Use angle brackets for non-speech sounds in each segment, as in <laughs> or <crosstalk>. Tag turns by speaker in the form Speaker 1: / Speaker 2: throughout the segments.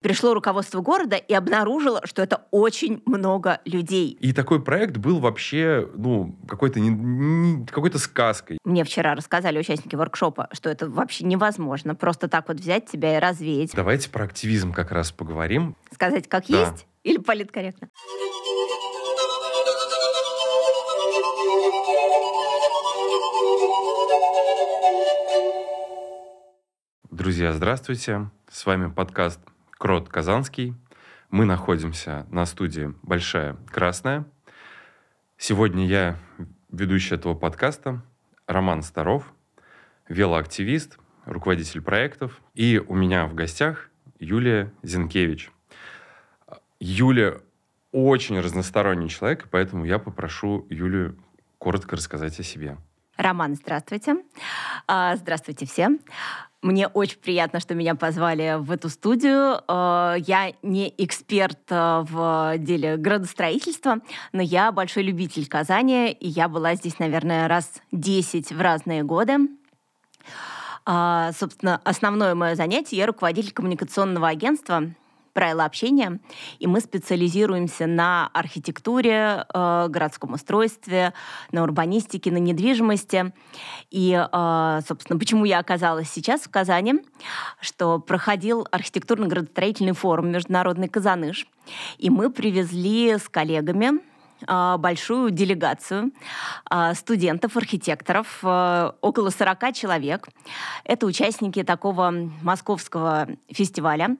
Speaker 1: пришло руководство города и обнаружило, что это очень много людей.
Speaker 2: И такой проект был вообще, ну, какой-то не, не, какой-то сказкой.
Speaker 1: Мне вчера рассказали участники воркшопа, что это вообще невозможно. Просто так вот взять тебя и развеять.
Speaker 2: Давайте про активизм как раз поговорим.
Speaker 1: Сказать, как да. есть или политкорректно?
Speaker 2: Друзья, здравствуйте. С вами подкаст Крот Казанский. Мы находимся на студии «Большая Красная». Сегодня я ведущий этого подкаста Роман Старов, велоактивист, руководитель проектов. И у меня в гостях Юлия Зинкевич. Юлия очень разносторонний человек, поэтому я попрошу Юлию коротко рассказать о себе.
Speaker 1: Роман, здравствуйте. А, здравствуйте все. Мне очень приятно, что меня позвали в эту студию. А, я не эксперт а, в деле градостроительства, но я большой любитель Казани, и я была здесь, наверное, раз 10 в разные годы. Собственно, основное мое занятие — я руководитель коммуникационного агентства — правила общения, и мы специализируемся на архитектуре, э, городском устройстве, на урбанистике, на недвижимости. И, э, собственно, почему я оказалась сейчас в Казани, что проходил архитектурно-градостроительный форум «Международный Казаныш», и мы привезли с коллегами большую делегацию а, студентов, архитекторов, а, около 40 человек. Это участники такого московского фестиваля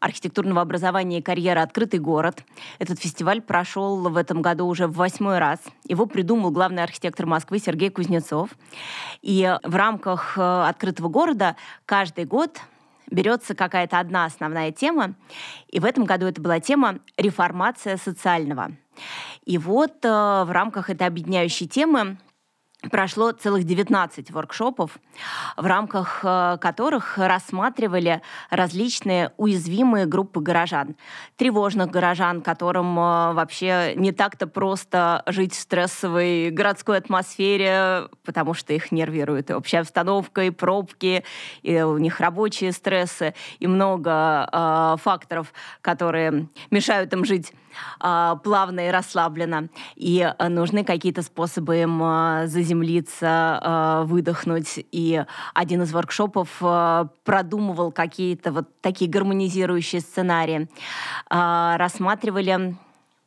Speaker 1: архитектурного образования и карьеры «Открытый город». Этот фестиваль прошел в этом году уже в восьмой раз. Его придумал главный архитектор Москвы Сергей Кузнецов. И в рамках «Открытого города» каждый год берется какая-то одна основная тема, и в этом году это была тема «Реформация социального». И вот э, в рамках этой объединяющей темы прошло целых 19 воркшопов, в рамках э, которых рассматривали различные уязвимые группы горожан. Тревожных горожан, которым э, вообще не так-то просто жить в стрессовой городской атмосфере, потому что их нервирует и общая обстановка, и пробки, и у них рабочие стрессы, и много э, факторов, которые мешают им жить э, плавно и расслабленно. И э, нужны какие-то способы им э, заземлиться, э, выдохнуть. И один из воркшопов продумывал какие-то вот такие гармонизирующие сценарии. Э, рассматривали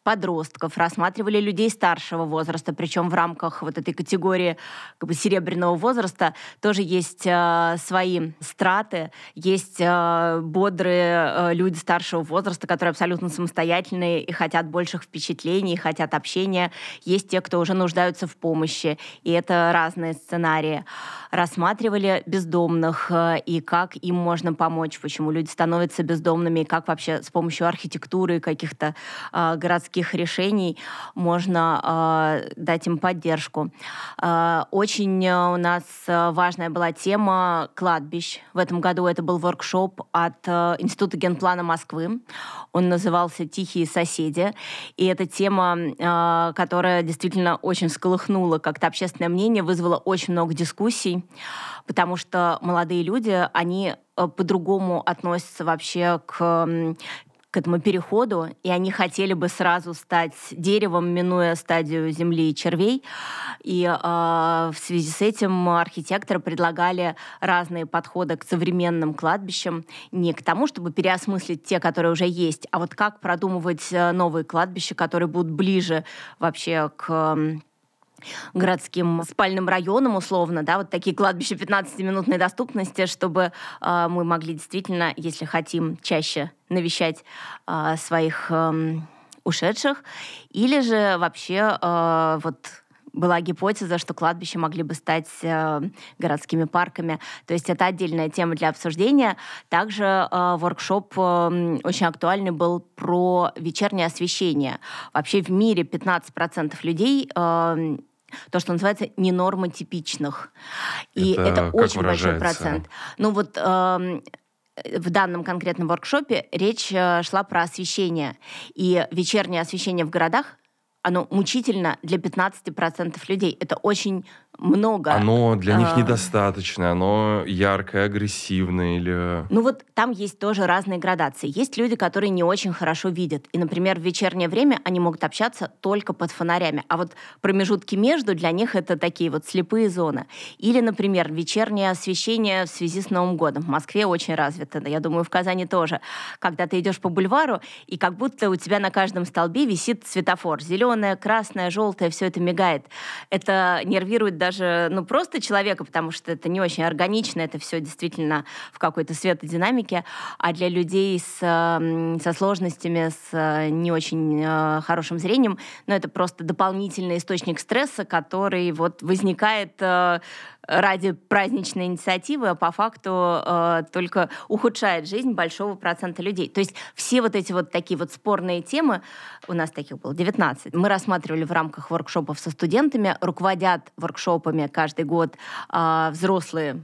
Speaker 1: подростков, рассматривали людей старшего возраста, причем в рамках вот этой категории как бы, серебряного возраста тоже есть э, свои страты, есть э, бодрые э, люди старшего возраста, которые абсолютно самостоятельные и хотят больших впечатлений, хотят общения. Есть те, кто уже нуждаются в помощи, и это разные сценарии. Рассматривали бездомных э, и как им можно помочь, почему люди становятся бездомными, и как вообще с помощью архитектуры каких-то э, городских таких решений можно э, дать им поддержку. Э, очень у нас важная была тема кладбищ. В этом году это был воркшоп от э, Института генплана Москвы. Он назывался «Тихие соседи». И эта тема, э, которая действительно очень всколыхнула как-то общественное мнение, вызвала очень много дискуссий, потому что молодые люди, они по-другому относятся вообще к к этому переходу, и они хотели бы сразу стать деревом, минуя стадию земли и червей. И э, в связи с этим архитекторы предлагали разные подходы к современным кладбищам, не к тому, чтобы переосмыслить те, которые уже есть, а вот как продумывать э, новые кладбища, которые будут ближе вообще к городским спальным районам условно, да, вот такие кладбища 15-минутной доступности, чтобы э, мы могли действительно, если хотим, чаще навещать э, своих э, ушедших, или же вообще э, вот была гипотеза, что кладбища могли бы стать э, городскими парками. То есть это отдельная тема для обсуждения. Также э, воркшоп э, очень актуальный был про вечернее освещение. Вообще в мире 15% людей э, то, что называется ненормотипичных. И это, это очень большой процент. Ну вот э, в данном конкретном воркшопе речь э, шла про освещение. И вечернее освещение в городах оно мучительно для 15% людей. Это очень много.
Speaker 2: Оно для них а... недостаточно, оно яркое, агрессивное или...
Speaker 1: Ну вот там есть тоже разные градации. Есть люди, которые не очень хорошо видят. И, например, в вечернее время они могут общаться только под фонарями. А вот промежутки между для них это такие вот слепые зоны. Или, например, вечернее освещение в связи с Новым годом. В Москве очень развито, я думаю, в Казани тоже. Когда ты идешь по бульвару, и как будто у тебя на каждом столбе висит светофор. Зеленое, красное, желтое, все это мигает. Это нервирует даже, ну, просто человека, потому что это не очень органично, это все действительно в какой-то светодинамике, а для людей с, со сложностями, с э, не очень э, хорошим зрением, ну, это просто дополнительный источник стресса, который вот возникает э, ради праздничной инициативы, а по факту э, только ухудшает жизнь большого процента людей. То есть все вот эти вот такие вот спорные темы, у нас таких было 19, мы рассматривали в рамках воркшопов со студентами, руководят воркшопами каждый год э, взрослые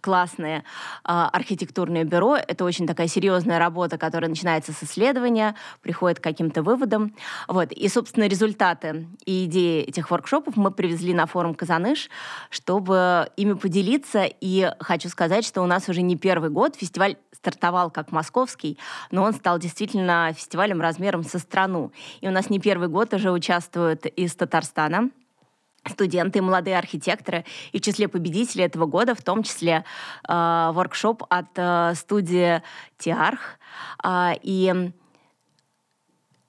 Speaker 1: классное э, архитектурное бюро. Это очень такая серьезная работа, которая начинается с исследования, приходит к каким-то выводам. Вот. И, собственно, результаты и идеи этих воркшопов мы привезли на форум «Казаныш», чтобы ими поделиться. И хочу сказать, что у нас уже не первый год. Фестиваль стартовал как московский, но он стал действительно фестивалем размером со страну. И у нас не первый год уже участвуют из Татарстана, студенты, молодые архитекторы. И в числе победителей этого года, в том числе э, от э, студии Тиарх. Э, и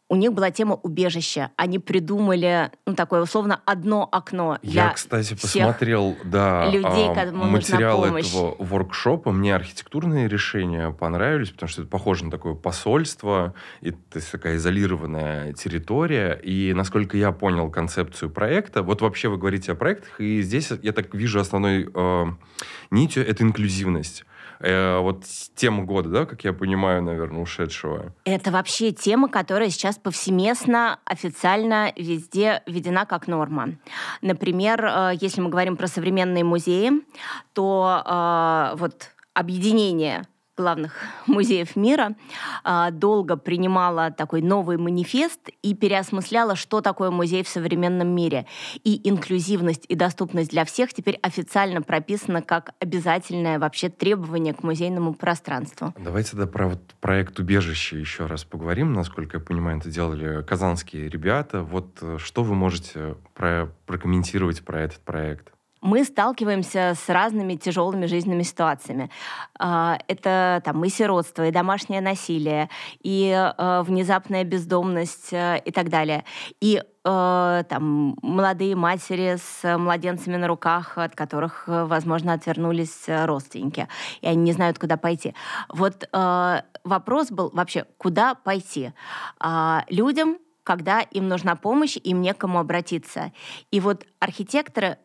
Speaker 1: у них была тема убежища. Они придумали, ну, такое условно одно окно для
Speaker 2: Я, кстати, посмотрел, да,
Speaker 1: людей, а,
Speaker 2: материал этого воркшопа. Мне архитектурные решения понравились, потому что это похоже на такое посольство, и то есть такая изолированная территория. И, насколько я понял концепцию проекта, вот вообще вы говорите о проектах, и здесь я так вижу основной э, нитью — это инклюзивность э, вот тема года, да, как я понимаю, наверное, ушедшего.
Speaker 1: Это вообще тема, которая сейчас повсеместно, официально везде введена как норма. Например, э, если мы говорим про современные музеи, то э, вот объединение главных музеев мира, а, долго принимала такой новый манифест и переосмысляла, что такое музей в современном мире. И инклюзивность и доступность для всех теперь официально прописана как обязательное вообще требование к музейному пространству.
Speaker 2: Давайте тогда про вот проект «Убежище» еще раз поговорим. Насколько я понимаю, это делали казанские ребята. Вот э, что вы можете про прокомментировать про этот проект?
Speaker 1: Мы сталкиваемся с разными тяжелыми жизненными ситуациями. А, это там, и сиротство, и домашнее насилие, и э, внезапная бездомность э, и так далее. И э, там, молодые матери с младенцами на руках, от которых, возможно, отвернулись родственники, и они не знают, куда пойти. Вот вопрос был вообще, куда пойти? А, людям, когда им нужна помощь, им некому обратиться. И вот архитекторы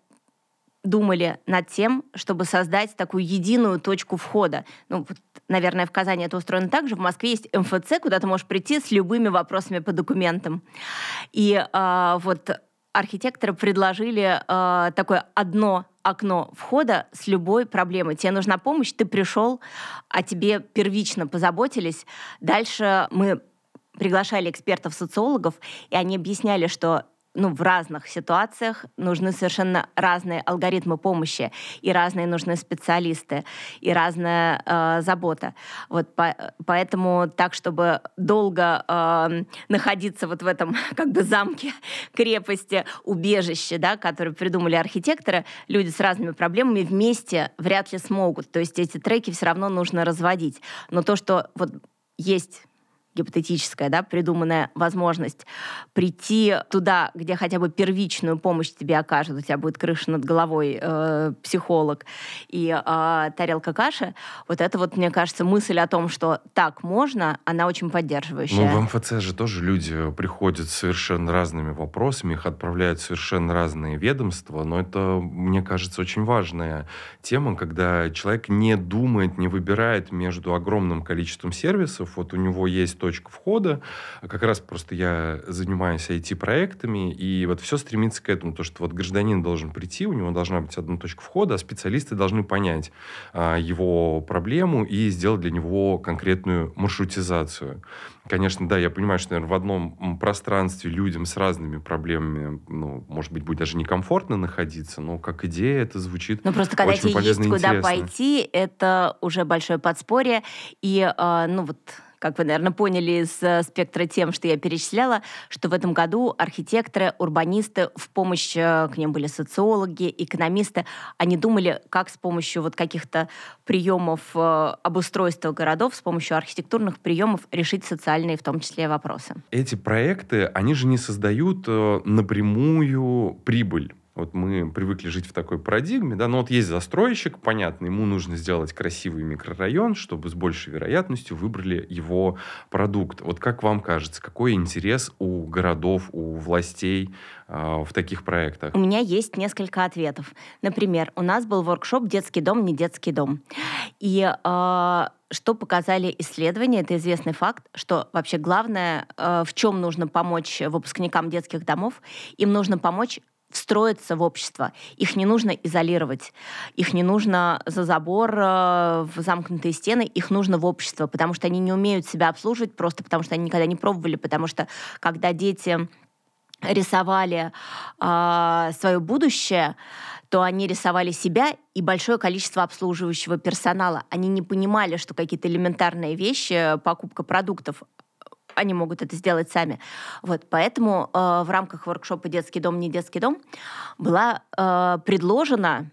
Speaker 1: думали над тем, чтобы создать такую единую точку входа. Ну, вот, наверное, в Казани это устроено так же. В Москве есть МФЦ, куда ты можешь прийти с любыми вопросами по документам. И э, вот архитекторы предложили э, такое одно окно входа с любой проблемой. Тебе нужна помощь, ты пришел, о тебе первично позаботились. Дальше мы приглашали экспертов-социологов, и они объясняли, что ну, в разных ситуациях нужны совершенно разные алгоритмы помощи, и разные нужны специалисты, и разная э, забота. Вот по, поэтому так, чтобы долго э, находиться вот в этом <laughs> как бы замке, <laughs> крепости, убежище, да, который придумали архитекторы, люди с разными проблемами вместе вряд ли смогут. То есть эти треки все равно нужно разводить. Но то, что вот есть гипотетическая, да, придуманная возможность прийти туда, где хотя бы первичную помощь тебе окажут, у тебя будет крыша над головой, э, психолог и э, тарелка каши, вот это вот, мне кажется, мысль о том, что так можно, она очень поддерживающая.
Speaker 2: Ну, в МФЦ же тоже люди приходят с совершенно разными вопросами, их отправляют в совершенно разные ведомства, но это, мне кажется, очень важная тема, когда человек не думает, не выбирает между огромным количеством сервисов, вот у него есть точек входа. Как раз просто я занимаюсь IT-проектами, и вот все стремится к этому, то, что вот гражданин должен прийти, у него должна быть одна точка входа, а специалисты должны понять а, его проблему и сделать для него конкретную маршрутизацию. Конечно, да, я понимаю, что, наверное, в одном пространстве людям с разными проблемами, ну, может быть, будет даже некомфортно находиться, но как идея это звучит
Speaker 1: Ну, просто когда тебе есть куда пойти, это уже большое подспорье. И, э, ну, вот как вы, наверное, поняли из э, спектра тем, что я перечисляла, что в этом году архитекторы, урбанисты, в помощь э, к ним были социологи, экономисты, они думали, как с помощью вот каких-то приемов э, обустройства городов, с помощью архитектурных приемов решить социальные в том числе вопросы.
Speaker 2: Эти проекты, они же не создают напрямую прибыль вот мы привыкли жить в такой парадигме, да, но вот есть застройщик, понятно, ему нужно сделать красивый микрорайон, чтобы с большей вероятностью выбрали его продукт. Вот как вам кажется, какой интерес у городов, у властей э, в таких проектах?
Speaker 1: У меня есть несколько ответов. Например, у нас был воркшоп «Детский дом, не детский дом». И э, что показали исследования, это известный факт, что вообще главное, э, в чем нужно помочь выпускникам детских домов, им нужно помочь встроиться в общество. Их не нужно изолировать, их не нужно за забор, э, в замкнутые стены, их нужно в общество, потому что они не умеют себя обслуживать, просто потому что они никогда не пробовали, потому что когда дети рисовали э, свое будущее, то они рисовали себя и большое количество обслуживающего персонала. Они не понимали, что какие-то элементарные вещи, покупка продуктов, они могут это сделать сами. Вот, поэтому э, в рамках воркшопа «Детский дом, не детский дом» была э, предложена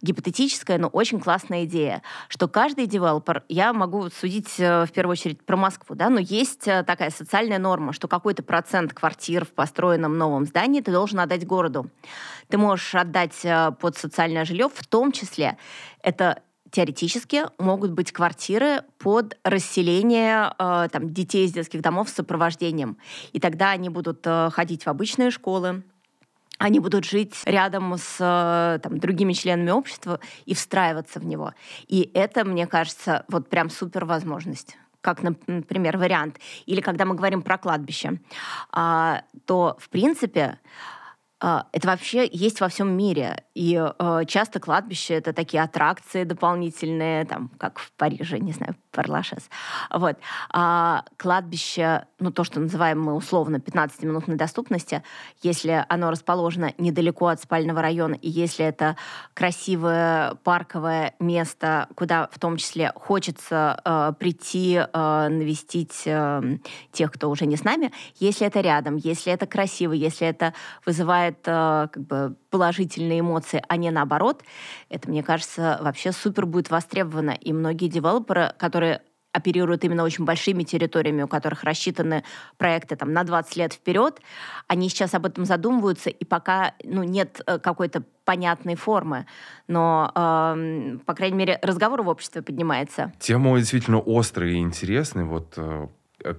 Speaker 1: гипотетическая, но очень классная идея, что каждый девелопер, я могу судить э, в первую очередь про Москву, да, но есть э, такая социальная норма, что какой-то процент квартир в построенном новом здании ты должен отдать городу. Ты можешь отдать э, под социальное жилье, в том числе это теоретически могут быть квартиры под расселение э, там, детей из детских домов с сопровождением. И тогда они будут э, ходить в обычные школы, они будут жить рядом с э, там, другими членами общества и встраиваться в него. И это, мне кажется, вот прям супер возможность как, например, вариант. Или когда мы говорим про кладбище, а, то, в принципе, это вообще есть во всем мире. И э, часто кладбище это такие аттракции дополнительные, там, как в Париже, не знаю, Парлашес. Вот. А кладбище, ну, то, что называем мы условно 15-минутной доступности, если оно расположено недалеко от спального района, и если это красивое парковое место, куда в том числе хочется э, прийти, э, навестить э, тех, кто уже не с нами, если это рядом, если это красиво, если это вызывает э, как бы положительные эмоции, а не наоборот, это, мне кажется, вообще супер будет востребовано. И многие девелоперы, которые оперируют именно очень большими территориями, у которых рассчитаны проекты там, на 20 лет вперед, они сейчас об этом задумываются, и пока ну, нет э, какой-то понятной формы. Но, э, по крайней мере, разговор в обществе поднимается.
Speaker 2: Тема действительно острая и интересная. Вот Э,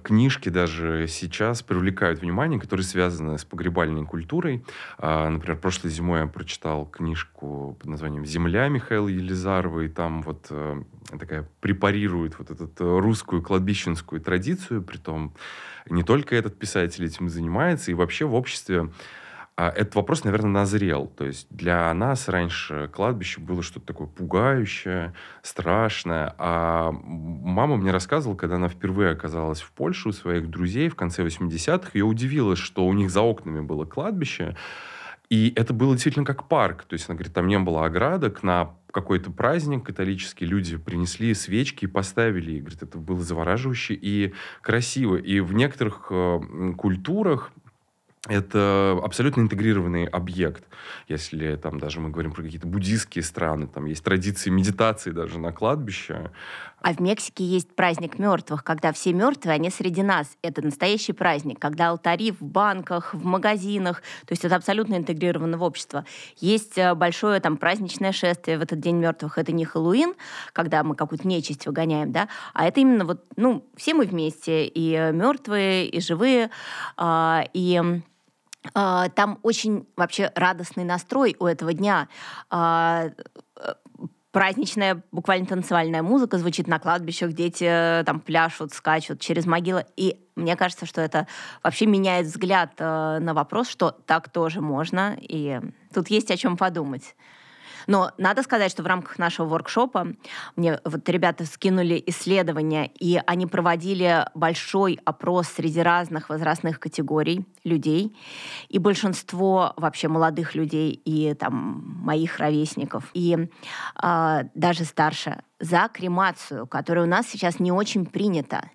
Speaker 2: книжки даже сейчас привлекают внимание, которые связаны с погребальной культурой. А, например, прошлой зимой я прочитал книжку под названием «Земля» Михаила Елизарова, и там вот э, такая препарирует вот эту э, русскую кладбищенскую традицию, при том не только этот писатель этим занимается, и вообще в обществе этот вопрос, наверное, назрел. То есть для нас раньше кладбище было что-то такое пугающее, страшное. А мама мне рассказывала, когда она впервые оказалась в Польше у своих друзей в конце 80-х, ее удивило, что у них за окнами было кладбище, и это было действительно как парк. То есть, она говорит, там не было оградок, на какой-то праздник католический, люди принесли свечки и поставили. И, говорит, это было завораживающе и красиво. И в некоторых э, культурах это абсолютно интегрированный объект. Если там даже мы говорим про какие-то буддийские страны, там есть традиции медитации даже на кладбище.
Speaker 1: А в Мексике есть праздник мертвых, когда все мертвые, они среди нас. Это настоящий праздник, когда алтари в банках, в магазинах, то есть это абсолютно интегрировано в общество. Есть э, большое там праздничное шествие в этот День мертвых. Это не Хэллоуин, когда мы какую-то нечисть выгоняем, да, а это именно вот, ну, все мы вместе, и э, мертвые, и живые, а, и там очень вообще радостный настрой у этого дня. А, праздничная, буквально танцевальная музыка звучит на кладбищах, дети э, там пляшут, скачут через могилы. И мне кажется, что это вообще меняет взгляд э, на вопрос, что так тоже можно, и тут есть о чем подумать. Но надо сказать, что в рамках нашего воркшопа мне вот ребята скинули исследования, и они проводили большой опрос среди разных возрастных категорий людей, и большинство вообще молодых людей и там моих ровесников, и э, даже старше, за кремацию, которая у нас сейчас не очень принята.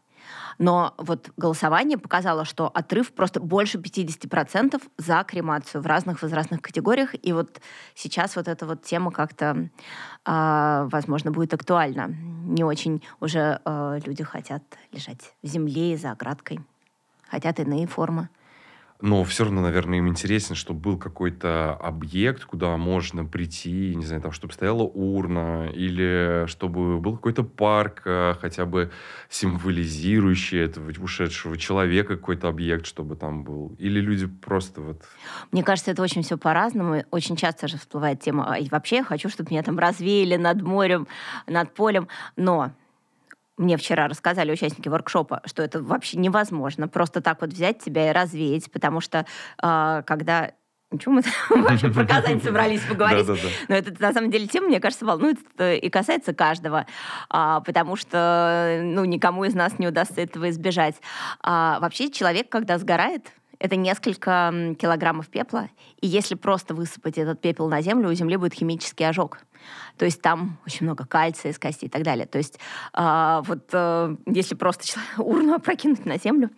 Speaker 1: Но вот голосование показало, что отрыв просто больше 50% за кремацию в разных возрастных категориях. И вот сейчас вот эта вот тема как-то, э, возможно, будет актуальна. Не очень уже э, люди хотят лежать в земле и за оградкой. Хотят иные формы
Speaker 2: но все равно, наверное, им интересно, чтобы был какой-то объект, куда можно прийти, не знаю, там, чтобы стояла урна, или чтобы был какой-то парк, э, хотя бы символизирующий этого ушедшего человека, какой-то объект, чтобы там был. Или люди просто вот...
Speaker 1: Мне кажется, это очень все по-разному. Очень часто же всплывает тема, и вообще я хочу, чтобы меня там развеяли над морем, над полем. Но мне вчера рассказали участники воркшопа, что это вообще невозможно просто так вот взять тебя и развеять, потому что э, когда Ничего, мы <laughs> вообще про Казань собрались поговорить. Но это, на самом деле, тема, мне кажется, волнует и касается каждого, а, потому что ну, никому из нас не удастся этого избежать. А, вообще человек, когда сгорает, это несколько килограммов пепла, и если просто высыпать этот пепел на землю, у земли будет химический ожог. То есть там очень много кальция из костей и так далее. То есть э, вот э, если просто <laughs> урну опрокинуть на землю,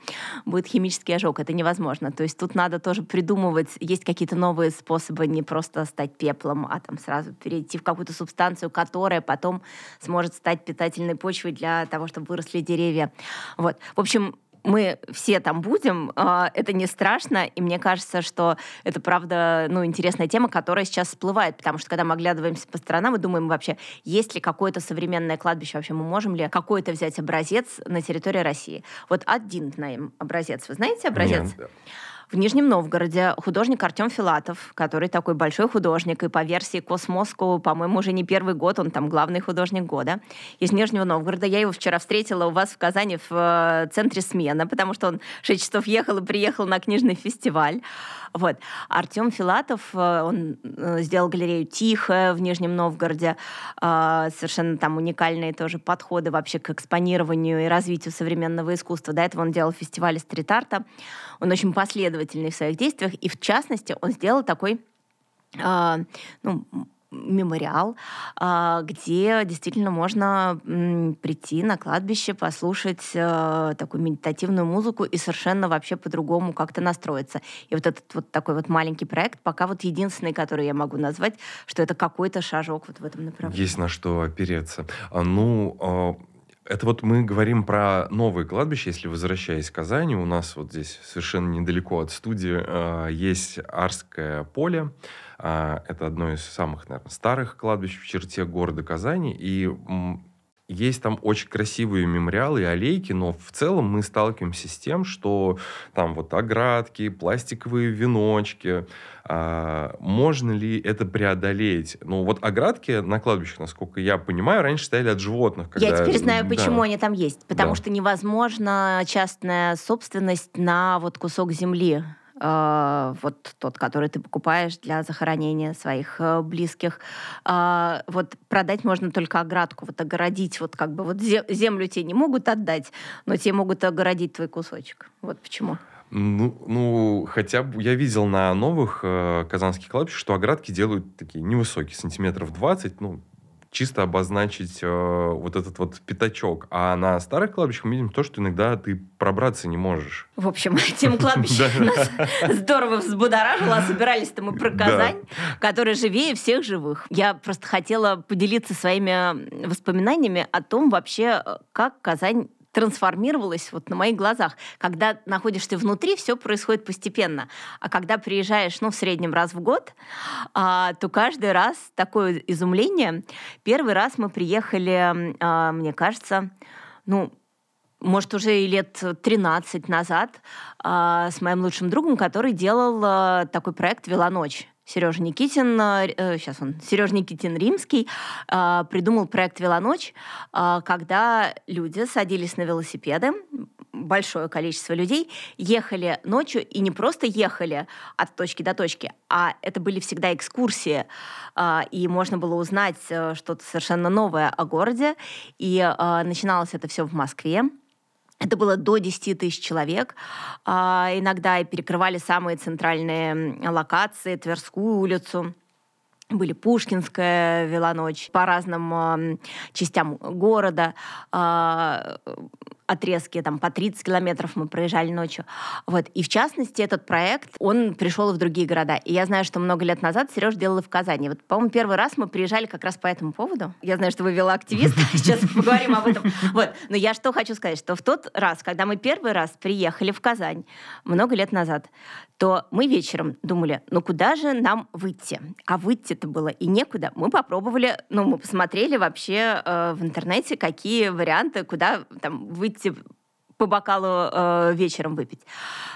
Speaker 1: будет химический ожог. Это невозможно. То есть тут надо тоже придумывать, есть какие-то новые способы не просто стать пеплом, а там сразу перейти в какую-то субстанцию, которая потом сможет стать питательной почвой для того, чтобы выросли деревья. Вот. В общем, мы все там будем, а, это не страшно, и мне кажется, что это, правда, ну, интересная тема, которая сейчас всплывает, потому что когда мы оглядываемся по сторонам и думаем вообще, есть ли какое-то современное кладбище, вообще мы можем ли какой-то взять образец на территории России. Вот один, наверное, образец. Вы знаете образец? Нет в Нижнем Новгороде художник Артем Филатов, который такой большой художник, и по версии Космоску, по-моему, уже не первый год, он там главный художник года, из Нижнего Новгорода. Я его вчера встретила у вас в Казани в э, центре смена, потому что он 6 часов ехал и приехал на книжный фестиваль. Вот. Артем Филатов, э, он э, сделал галерею «Тихо» в Нижнем Новгороде. Совершенно там уникальные тоже подходы вообще к экспонированию и развитию современного искусства. До этого он делал фестиваль стрит-арта. Он очень последовательный в своих действиях, и в частности он сделал такой э, ну, мемориал, а, где действительно можно прийти на кладбище, послушать э, такую медитативную музыку и совершенно вообще по-другому как-то настроиться. И вот этот вот такой вот маленький проект пока вот единственный, который я могу назвать, что это какой-то шажок вот в этом направлении.
Speaker 2: Есть на что опереться. А, ну, а, это вот мы говорим про новые кладбища. Если возвращаясь к Казани, у нас вот здесь совершенно недалеко от студии э, есть Арское поле. Э, это одно из самых, наверное, старых кладбищ в черте города Казани. И есть там очень красивые мемориалы и аллейки, но в целом мы сталкиваемся с тем, что там вот оградки, пластиковые веночки. А, можно ли это преодолеть? Ну вот оградки на кладбищах, насколько я понимаю, раньше стояли от животных.
Speaker 1: Когда... Я теперь знаю, почему да. они там есть. Потому да. что невозможно частная собственность на вот кусок земли вот тот, который ты покупаешь для захоронения своих э, близких. Э, вот продать можно только оградку, вот огородить, вот как бы вот землю тебе не могут отдать, но тебе могут огородить твой кусочек. Вот почему.
Speaker 2: Ну, ну, хотя бы я видел на новых э, казанских кладбищах, что оградки делают такие невысокие, сантиметров 20, ну, чисто обозначить э, вот этот вот пятачок. А на старых кладбищах мы видим то, что иногда ты пробраться не можешь.
Speaker 1: В общем, <laughs> тем <laughs> кладбище нас здорово взбудоражило. Собирались-то мы про Казань, которая живее всех живых. Я просто хотела поделиться своими воспоминаниями о том вообще, как Казань трансформировалось вот на моих глазах. Когда находишься внутри, все происходит постепенно. А когда приезжаешь, ну, в среднем раз в год, а, то каждый раз такое изумление. Первый раз мы приехали, а, мне кажется, ну, может, уже и лет 13 назад а, с моим лучшим другом, который делал а, такой проект «Велоночь». Сережа Никитин, э, сейчас он, Сережа Никитин Римский, э, придумал проект «Велоночь», э, когда люди садились на велосипеды, большое количество людей, ехали ночью и не просто ехали от точки до точки, а это были всегда экскурсии, э, и можно было узнать э, что-то совершенно новое о городе. И э, начиналось это все в Москве. Это было до 10 тысяч человек. А, иногда перекрывали самые центральные локации, Тверскую улицу были Пушкинская велоночь по разным частям города. Отрезки там по 30 километров мы проезжали ночью. Вот. И в частности, этот проект, он пришел и в другие города. И я знаю, что много лет назад Сереж делал в Казани. Вот, по-моему, первый раз мы приезжали как раз по этому поводу. Я знаю, что вы велоактивист, <laughs> сейчас поговорим об этом. Вот. Но я что хочу сказать, что в тот раз, когда мы первый раз приехали в Казань, много лет назад, то мы вечером думали, ну куда же нам выйти? А выйти-то было и некуда. Мы попробовали, ну мы посмотрели вообще э, в интернете, какие варианты, куда там выйти выйти по бокалу э, вечером выпить.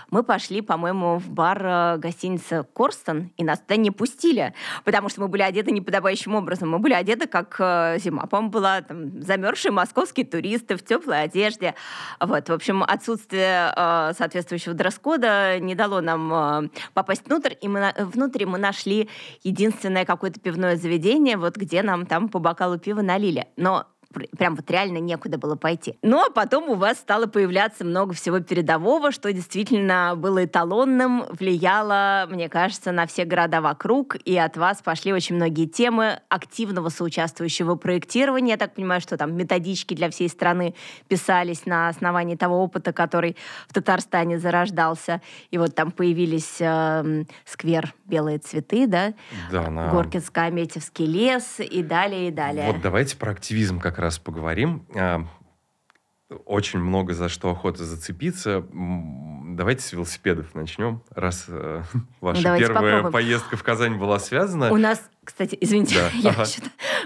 Speaker 1: Мы пошли, по-моему, в бар э, гостиницы Корстон, и нас туда не пустили, потому что мы были одеты неподобающим образом. Мы были одеты, как э, зима, по-моему, была там, замерзшие московские туристы в теплой одежде. Вот, в общем, отсутствие э, соответствующего дресс-кода не дало нам э, попасть внутрь, и мы, внутрь мы нашли единственное какое-то пивное заведение, вот где нам там по бокалу пива налили. Но прям вот реально некуда было пойти. Ну, а потом у вас стало появляться много всего передового, что действительно было эталонным, влияло, мне кажется, на все города вокруг, и от вас пошли очень многие темы активного соучаствующего проектирования. Я так понимаю, что там методички для всей страны писались на основании того опыта, который в Татарстане зарождался. И вот там появились э, сквер «Белые цветы», да?
Speaker 2: Да, на...
Speaker 1: Горкинско-Аметьевский лес и далее, и далее.
Speaker 2: Вот давайте про активизм как раз поговорим. А, очень много за что охота зацепиться. Давайте с велосипедов начнем, раз э, <laughs> ваша ну, первая попробуем. поездка в Казань была связана.
Speaker 1: У нас, кстати, извините, да. <laughs> я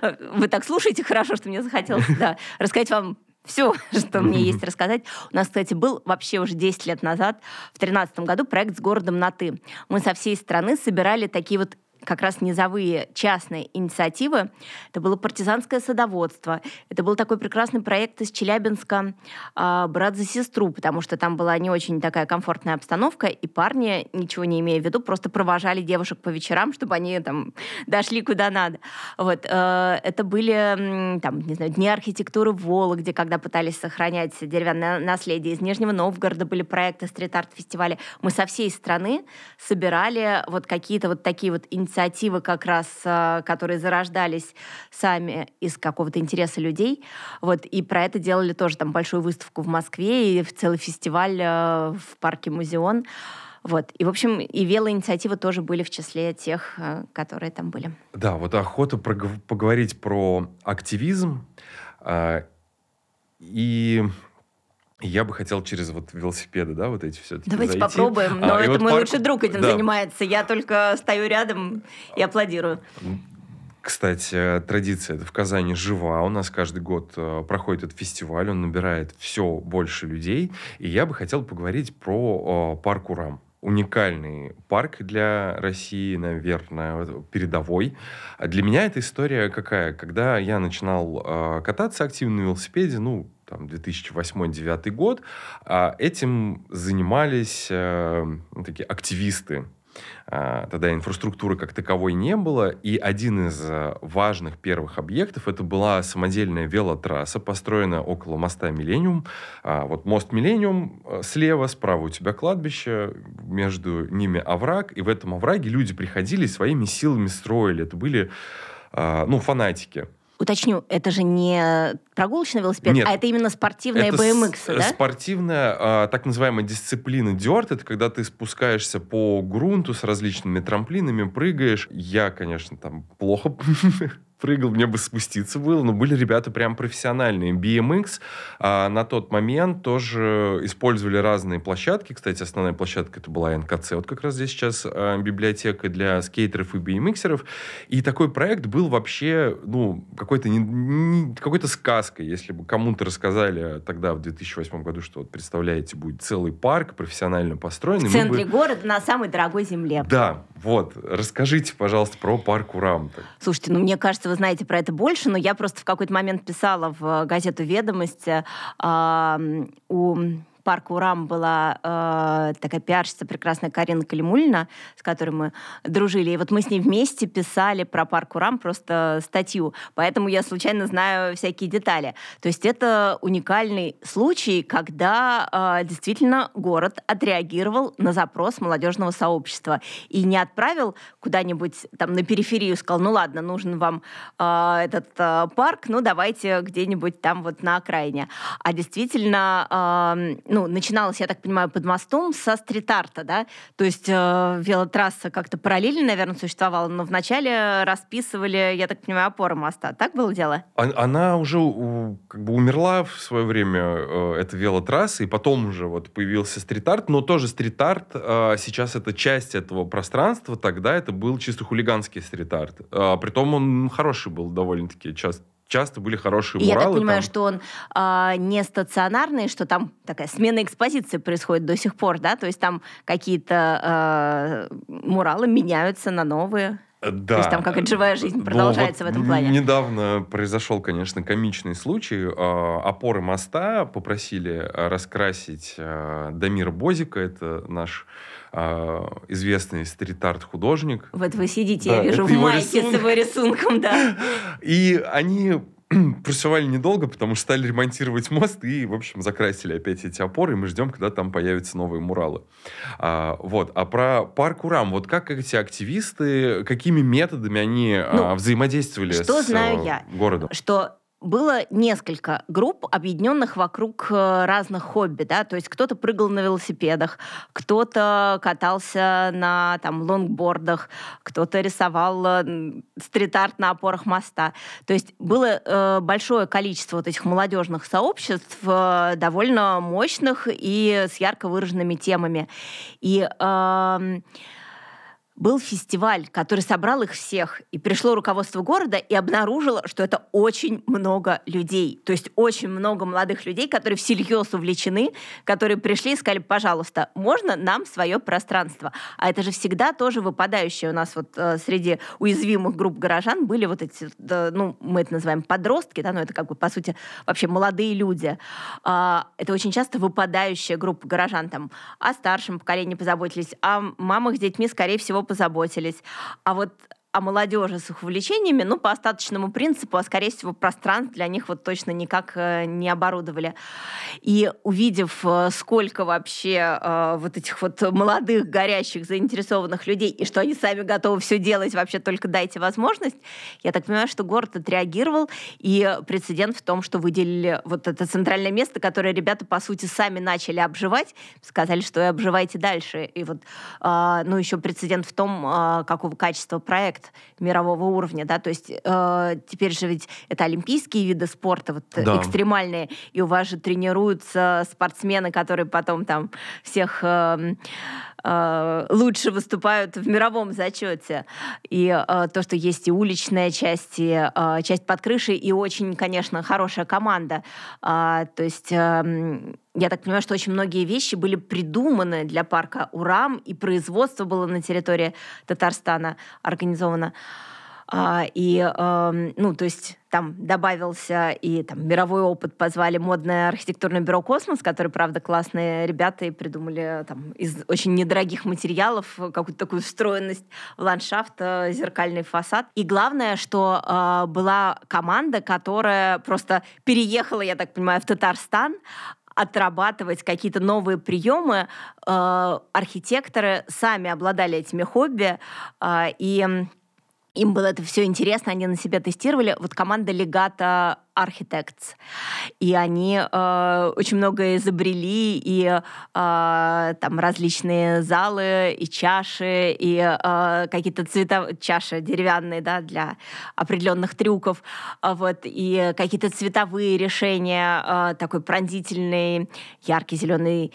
Speaker 1: ага. вы так слушаете хорошо, что мне захотелось да, <laughs> рассказать вам все, что мне есть рассказать. У нас, кстати, был вообще уже 10 лет назад, в 2013 году, проект «С городом на «ты». Мы со всей страны собирали такие вот как раз низовые частные инициативы. Это было партизанское садоводство. Это был такой прекрасный проект из Челябинска э, «Брат за сестру», потому что там была не очень такая комфортная обстановка, и парни, ничего не имея в виду, просто провожали девушек по вечерам, чтобы они там <laughs> дошли куда надо. Вот. Э, это были, там, не знаю, Дни архитектуры в Вологде, когда пытались сохранять деревянное наследие. Из Нижнего Новгорода были проекты стрит-арт-фестиваля. Мы со всей страны собирали вот какие-то вот такие вот инициативы инициативы как раз, а, которые зарождались сами из какого-то интереса людей. Вот, и про это делали тоже там большую выставку в Москве и в целый фестиваль а, в парке Музеон. Вот. И, в общем, и велоинициативы тоже были в числе тех, а, которые там были.
Speaker 2: Да, вот охота поговорить про активизм. И я бы хотел через вот велосипеды, да, вот эти все
Speaker 1: Давайте зайти. попробуем, но а, это вот мой парк... лучший друг этим да. занимается. Я только стою рядом и аплодирую.
Speaker 2: Кстати, традиция в Казани жива. У нас каждый год э, проходит этот фестиваль, он набирает все больше людей. И я бы хотел поговорить про парк Урам уникальный парк для России, наверное, передовой. Для меня эта история какая? Когда я начинал э, кататься активно на велосипеде, ну, там, 2008-2009 год, а этим занимались э, ну, такие активисты. А, тогда инфраструктуры как таковой не было, и один из э, важных первых объектов это была самодельная велотрасса, построенная около моста Миллениум. А, вот мост Миллениум э, слева, справа у тебя кладбище, между ними овраг, и в этом овраге люди приходили своими силами строили. Это были ну, фанатики.
Speaker 1: Уточню, это же не прогулочный велосипед, Нет, а это именно спортивная это BMX, с- да?
Speaker 2: спортивная, а, так называемая дисциплина дёрт. Это когда ты спускаешься по грунту с различными трамплинами, прыгаешь. Я, конечно, там плохо <laughs> прыгал, мне бы спуститься было, но были ребята прям профессиональные. BMX а, на тот момент тоже использовали разные площадки. Кстати, основная площадка это была НКЦ, вот как раз здесь сейчас а, библиотека для скейтеров и BMXеров. И такой проект был вообще, ну, какой-то не, не, какой-то сказкой, если бы кому-то рассказали тогда, в 2008 году, что, вот, представляете, будет целый парк профессионально построенный.
Speaker 1: В центре бы... города, на самой дорогой земле.
Speaker 2: Да, вот. Расскажите, пожалуйста, про парк Урам.
Speaker 1: Слушайте, ну, мне кажется, вы знаете про это больше, но я просто в какой-то момент писала в газету «Ведомости» э, у парка Урам была э, такая пиарщица прекрасная Карина Калимульна, с которой мы дружили. И вот мы с ней вместе писали про парк Урам просто статью. Поэтому я случайно знаю всякие детали. То есть это уникальный случай, когда э, действительно город отреагировал на запрос молодежного сообщества и не отправил куда-нибудь там на периферию, сказал, ну ладно, нужен вам э, этот э, парк, ну давайте где-нибудь там вот на окраине. А действительно э, ну, начиналось, я так понимаю, под мостом со стрит-арта, да, то есть э, велотрасса как-то параллельно, наверное, существовала, но вначале расписывали, я так понимаю, опоры моста. Так было дело?
Speaker 2: Она уже как бы умерла в свое время, э, эта велотрасса, и потом уже вот появился стрит-арт, но тоже стрит-арт э, сейчас это часть этого пространства, тогда это был чисто хулиганский стрит-арт. Э, притом он хороший был довольно-таки часто часто были хорошие
Speaker 1: и
Speaker 2: муралы.
Speaker 1: Я так понимаю,
Speaker 2: там.
Speaker 1: что он э, не стационарный, что там такая смена экспозиции происходит до сих пор, да? То есть там какие-то э, муралы меняются на новые.
Speaker 2: Да.
Speaker 1: То есть там какая-то живая жизнь продолжается
Speaker 2: ну,
Speaker 1: вот в этом плане.
Speaker 2: Недавно произошел, конечно, комичный случай. Опоры моста попросили раскрасить Дамира Бозика, это наш известный стрит-арт-художник.
Speaker 1: Вот вы сидите, да, я вижу, в майке с его рисунком, да. <laughs>
Speaker 2: И они <clears throat> прессовали недолго, потому что стали ремонтировать мост и, в общем, закрасили опять эти опоры, и мы ждем, когда там появятся новые муралы. А, вот. А про парк Урам, вот как эти активисты, какими методами они ну, а, взаимодействовали
Speaker 1: что
Speaker 2: с
Speaker 1: знаю я,
Speaker 2: городом?
Speaker 1: Что было несколько групп, объединенных вокруг э, разных хобби, да, то есть кто-то прыгал на велосипедах, кто-то катался на там лонгбордах, кто-то рисовал э, стрит-арт на опорах моста. То есть было э, большое количество вот этих молодежных сообществ, э, довольно мощных и с ярко выраженными темами. И э, был фестиваль, который собрал их всех, и пришло руководство города и обнаружило, что это очень много людей. То есть очень много молодых людей, которые всерьез увлечены, которые пришли и сказали, пожалуйста, можно нам свое пространство? А это же всегда тоже выпадающее у нас вот э, среди уязвимых групп горожан были вот эти, э, ну, мы это называем подростки, да, но это как бы, по сути, вообще молодые люди. Э, это очень часто выпадающая группа горожан, там, о старшем поколении позаботились, о мамах с детьми, скорее всего, позаботились. А вот о молодежи с их увлечениями, ну, по остаточному принципу, а, скорее всего, пространств для них вот точно никак э, не оборудовали. И увидев, э, сколько вообще э, вот этих вот молодых, горящих, заинтересованных людей, и что они сами готовы все делать, вообще только дайте возможность, я так понимаю, что город отреагировал, и прецедент в том, что выделили вот это центральное место, которое ребята, по сути, сами начали обживать, сказали, что и обживайте дальше. И вот, ну, еще прецедент в том, какого качества проект мирового уровня, да, то есть э, теперь же ведь это олимпийские виды спорта, вот да. экстремальные, и у вас же тренируются спортсмены, которые потом там всех э, э, лучше выступают в мировом зачете. И э, то, что есть и уличная часть, и э, часть под крышей, и очень, конечно, хорошая команда. Э, то есть э, я так понимаю, что очень многие вещи были придуманы для парка Урам, и производство было на территории Татарстана организовано. А, и, э, ну, то есть там добавился и там мировой опыт, позвали модное архитектурное бюро «Космос», которые, правда, классные ребята и придумали там из очень недорогих материалов какую-то такую встроенность в ландшафт, э, зеркальный фасад. И главное, что э, была команда, которая просто переехала, я так понимаю, в Татарстан, отрабатывать какие-то новые приемы. Э, архитекторы сами обладали этими хобби, э, и им было это все интересно, они на себя тестировали. Вот команда Legato Architects. И они э, очень много изобрели, и э, там различные залы, и чаши, и э, какие-то цвета, чаши деревянные, да, для определенных трюков, вот, и какие-то цветовые решения, э, такой пронзительный, яркий зеленый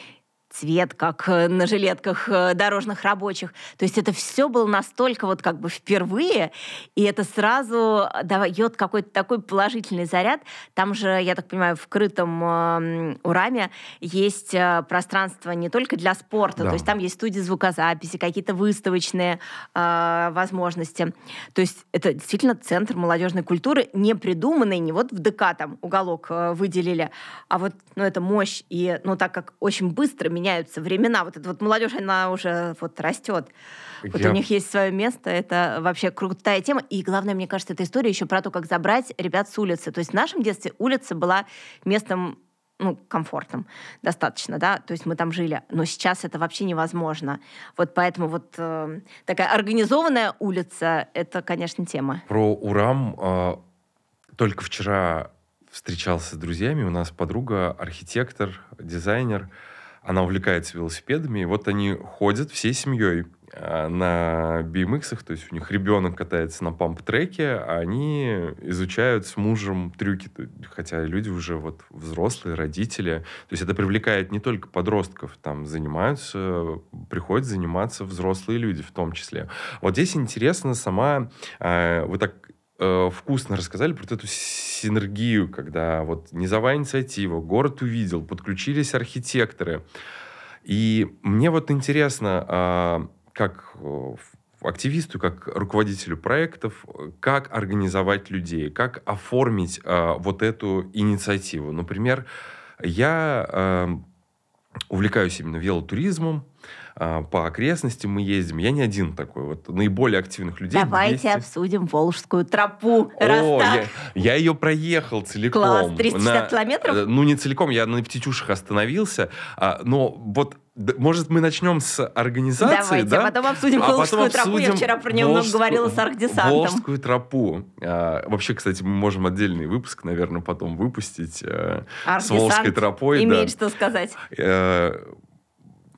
Speaker 1: цвет, как э, на жилетках э, дорожных рабочих. То есть это все было настолько вот как бы впервые, и это сразу дает какой-то такой положительный заряд. Там же, я так понимаю, в крытом э, ураме есть э, пространство не только для спорта, да. то есть там есть студии звукозаписи, какие-то выставочные э, возможности. То есть это действительно центр молодежной культуры, не придуманный, не вот в ДК там уголок выделили, а вот ну, это мощь. И ну, так как очень быстро меняются времена. Вот эта вот молодежь, она уже вот растет. Вот Я... у них есть свое место, это вообще крутая тема. И главное, мне кажется, эта история еще про то, как забрать ребят с улицы. То есть в нашем детстве улица была местом ну, комфортным достаточно, да, то есть мы там жили, но сейчас это вообще невозможно. Вот поэтому вот э, такая организованная улица, это, конечно, тема.
Speaker 2: Про Урам э, только вчера встречался с друзьями, у нас подруга архитектор, дизайнер, она увлекается велосипедами, и вот они ходят всей семьей а, на BMX, то есть у них ребенок катается на памп-треке, а они изучают с мужем трюки, хотя люди уже вот взрослые, родители. То есть это привлекает не только подростков, там занимаются, приходят заниматься взрослые люди в том числе. Вот здесь интересно сама, э, вы так э, вкусно рассказали про эту синергию, когда вот низовая инициатива, город увидел, подключились архитекторы. И мне вот интересно, э, как активисту, как руководителю проектов, как организовать людей, как оформить э, вот эту инициативу. Например, я э, увлекаюсь именно велотуризмом, а, по окрестностям мы ездим. Я не один такой. Вот наиболее активных людей.
Speaker 1: Давайте 200... обсудим Волжскую тропу.
Speaker 2: О, я, я ее проехал целиком.
Speaker 1: Класс, 360 на, километров? Э,
Speaker 2: ну, не целиком, я на Птичушах остановился. А, но вот может, мы начнем с организации,
Speaker 1: Давайте,
Speaker 2: да?
Speaker 1: а потом обсудим а Волжскую потом тропу. Я вчера про нее много говорила с архдесантом.
Speaker 2: Волжскую тропу. А, вообще, кстати, мы можем отдельный выпуск, наверное, потом выпустить э, с Волжской тропой.
Speaker 1: имеет
Speaker 2: да.
Speaker 1: что сказать.
Speaker 2: Э,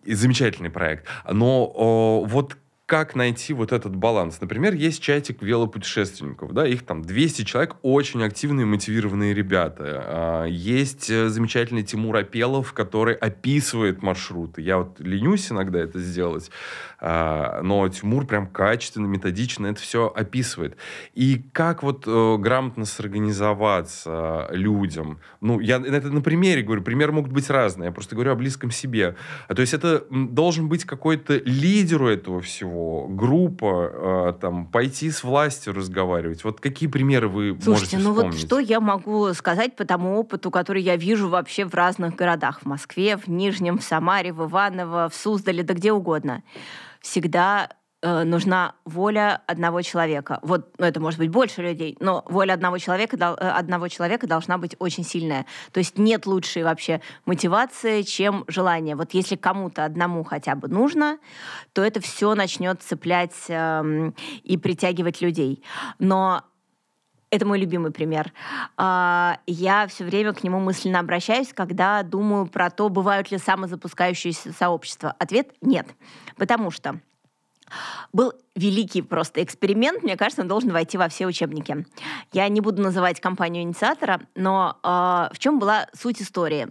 Speaker 2: замечательный проект. Но о, вот как найти вот этот баланс. Например, есть чатик велопутешественников, да, их там 200 человек, очень активные, мотивированные ребята. А, есть э, замечательный Тимур Апелов, который описывает маршруты. Я вот ленюсь иногда это сделать, но Тимур прям качественно, методично это все описывает. И как вот э, грамотно сорганизоваться людям? Ну, я это на примере говорю, примеры могут быть разные, я просто говорю о близком себе. А, то есть это должен быть какой-то лидеру этого всего, группа, э, там, пойти с властью разговаривать? Вот какие примеры вы
Speaker 1: Слушайте,
Speaker 2: можете ну
Speaker 1: вот что я могу сказать по тому опыту, который я вижу вообще в разных городах. В Москве, в Нижнем, в Самаре, в Иваново, в Суздале, да где угодно. Всегда э, нужна воля одного человека. Вот, ну, это может быть больше людей, но воля одного человека, э, одного человека должна быть очень сильная. То есть нет лучшей вообще мотивации, чем желание. Вот если кому-то одному хотя бы нужно, то это все начнет цеплять э, и притягивать людей. Но это мой любимый пример. А, я все время к нему мысленно обращаюсь, когда думаю про то, бывают ли самозапускающиеся сообщества. Ответ — нет. Потому что был великий просто эксперимент, мне кажется, он должен войти во все учебники. Я не буду называть компанию инициатора, но э, в чем была суть истории?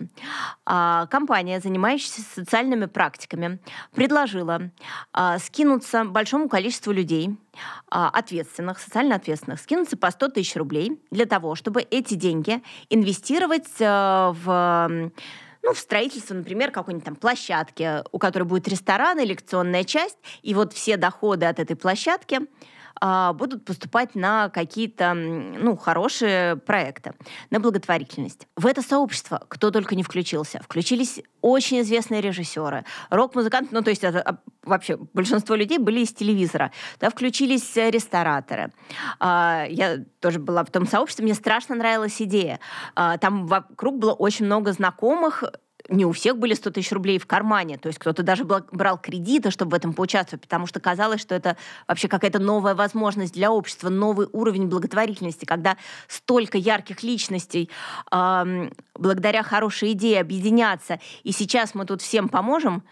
Speaker 1: Э, компания, занимающаяся социальными практиками, предложила э, скинуться большому количеству людей, э, ответственных, социально ответственных, скинуться по 100 тысяч рублей для того, чтобы эти деньги инвестировать э, в ну, в строительство, например, какой-нибудь там площадки, у которой будет ресторан и лекционная часть, и вот все доходы от этой площадки будут поступать на какие-то ну, хорошие проекты, на благотворительность. В это сообщество кто только не включился. Включились очень известные режиссеры, рок-музыканты, ну, то есть это, а, вообще большинство людей были из телевизора. Да, включились рестораторы. А, я тоже была в том сообществе, мне страшно нравилась идея. А, там вокруг было очень много знакомых не у всех были 100 тысяч рублей в кармане, то есть кто-то даже брал кредиты, чтобы в этом поучаствовать, потому что казалось, что это вообще какая-то новая возможность для общества, новый уровень благотворительности, когда столько ярких личностей э, благодаря хорошей идее объединятся, и сейчас мы тут всем поможем.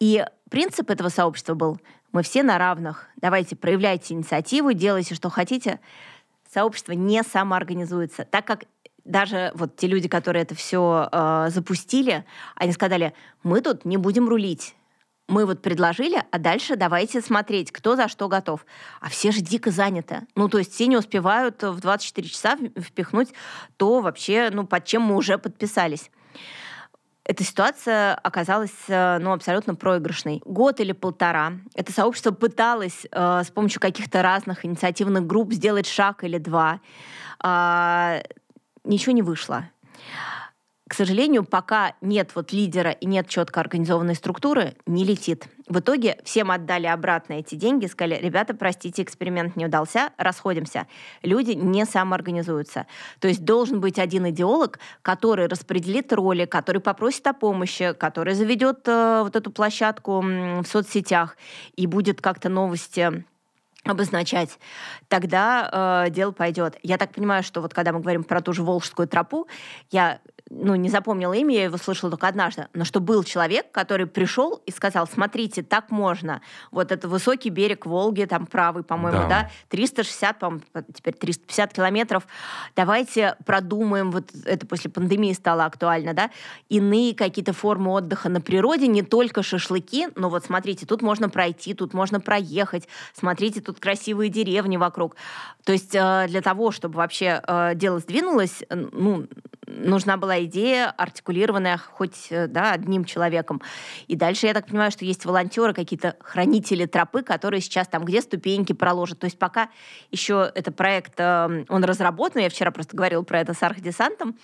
Speaker 1: И принцип этого сообщества был, мы все на равных, давайте проявляйте инициативу, делайте, что хотите. Сообщество не самоорганизуется, так как даже вот те люди, которые это все э, запустили, они сказали, мы тут не будем рулить. Мы вот предложили, а дальше давайте смотреть, кто за что готов. А все же дико заняты. Ну, то есть все не успевают в 24 часа впихнуть то вообще, ну, под чем мы уже подписались эта ситуация оказалась э, ну, абсолютно проигрышной. Год или полтора это сообщество пыталось э, с помощью каких-то разных инициативных групп сделать шаг или два. Э, ничего не вышло. К сожалению, пока нет вот лидера и нет четко организованной структуры, не летит. В итоге всем отдали обратно эти деньги, сказали, ребята, простите, эксперимент не удался, расходимся. Люди не самоорганизуются. То есть должен быть один идеолог, который распределит роли, который попросит о помощи, который заведет э, вот эту площадку в соцсетях и будет как-то новости обозначать, тогда э, дело пойдет. Я так понимаю, что вот когда мы говорим про ту же Волжскую тропу, я ну, не запомнила имя, я его слышала только однажды, но что был человек, который пришел и сказал, смотрите, так можно. Вот это высокий берег Волги, там правый, по-моему, да, да 360, по-моему, теперь 350 километров. Давайте продумаем, вот это после пандемии стало актуально, да, иные какие-то формы отдыха на природе, не только шашлыки, но вот смотрите, тут можно пройти, тут можно проехать, смотрите, тут красивые деревни вокруг. То есть э, для того, чтобы вообще э, дело сдвинулось, ну, нужна была идея, артикулированная хоть э, да, одним человеком. И дальше я так понимаю, что есть волонтеры, какие-то хранители тропы, которые сейчас там где ступеньки проложат. То есть пока еще это проект, эм, он разработан, я вчера просто говорила про это с архдесантом,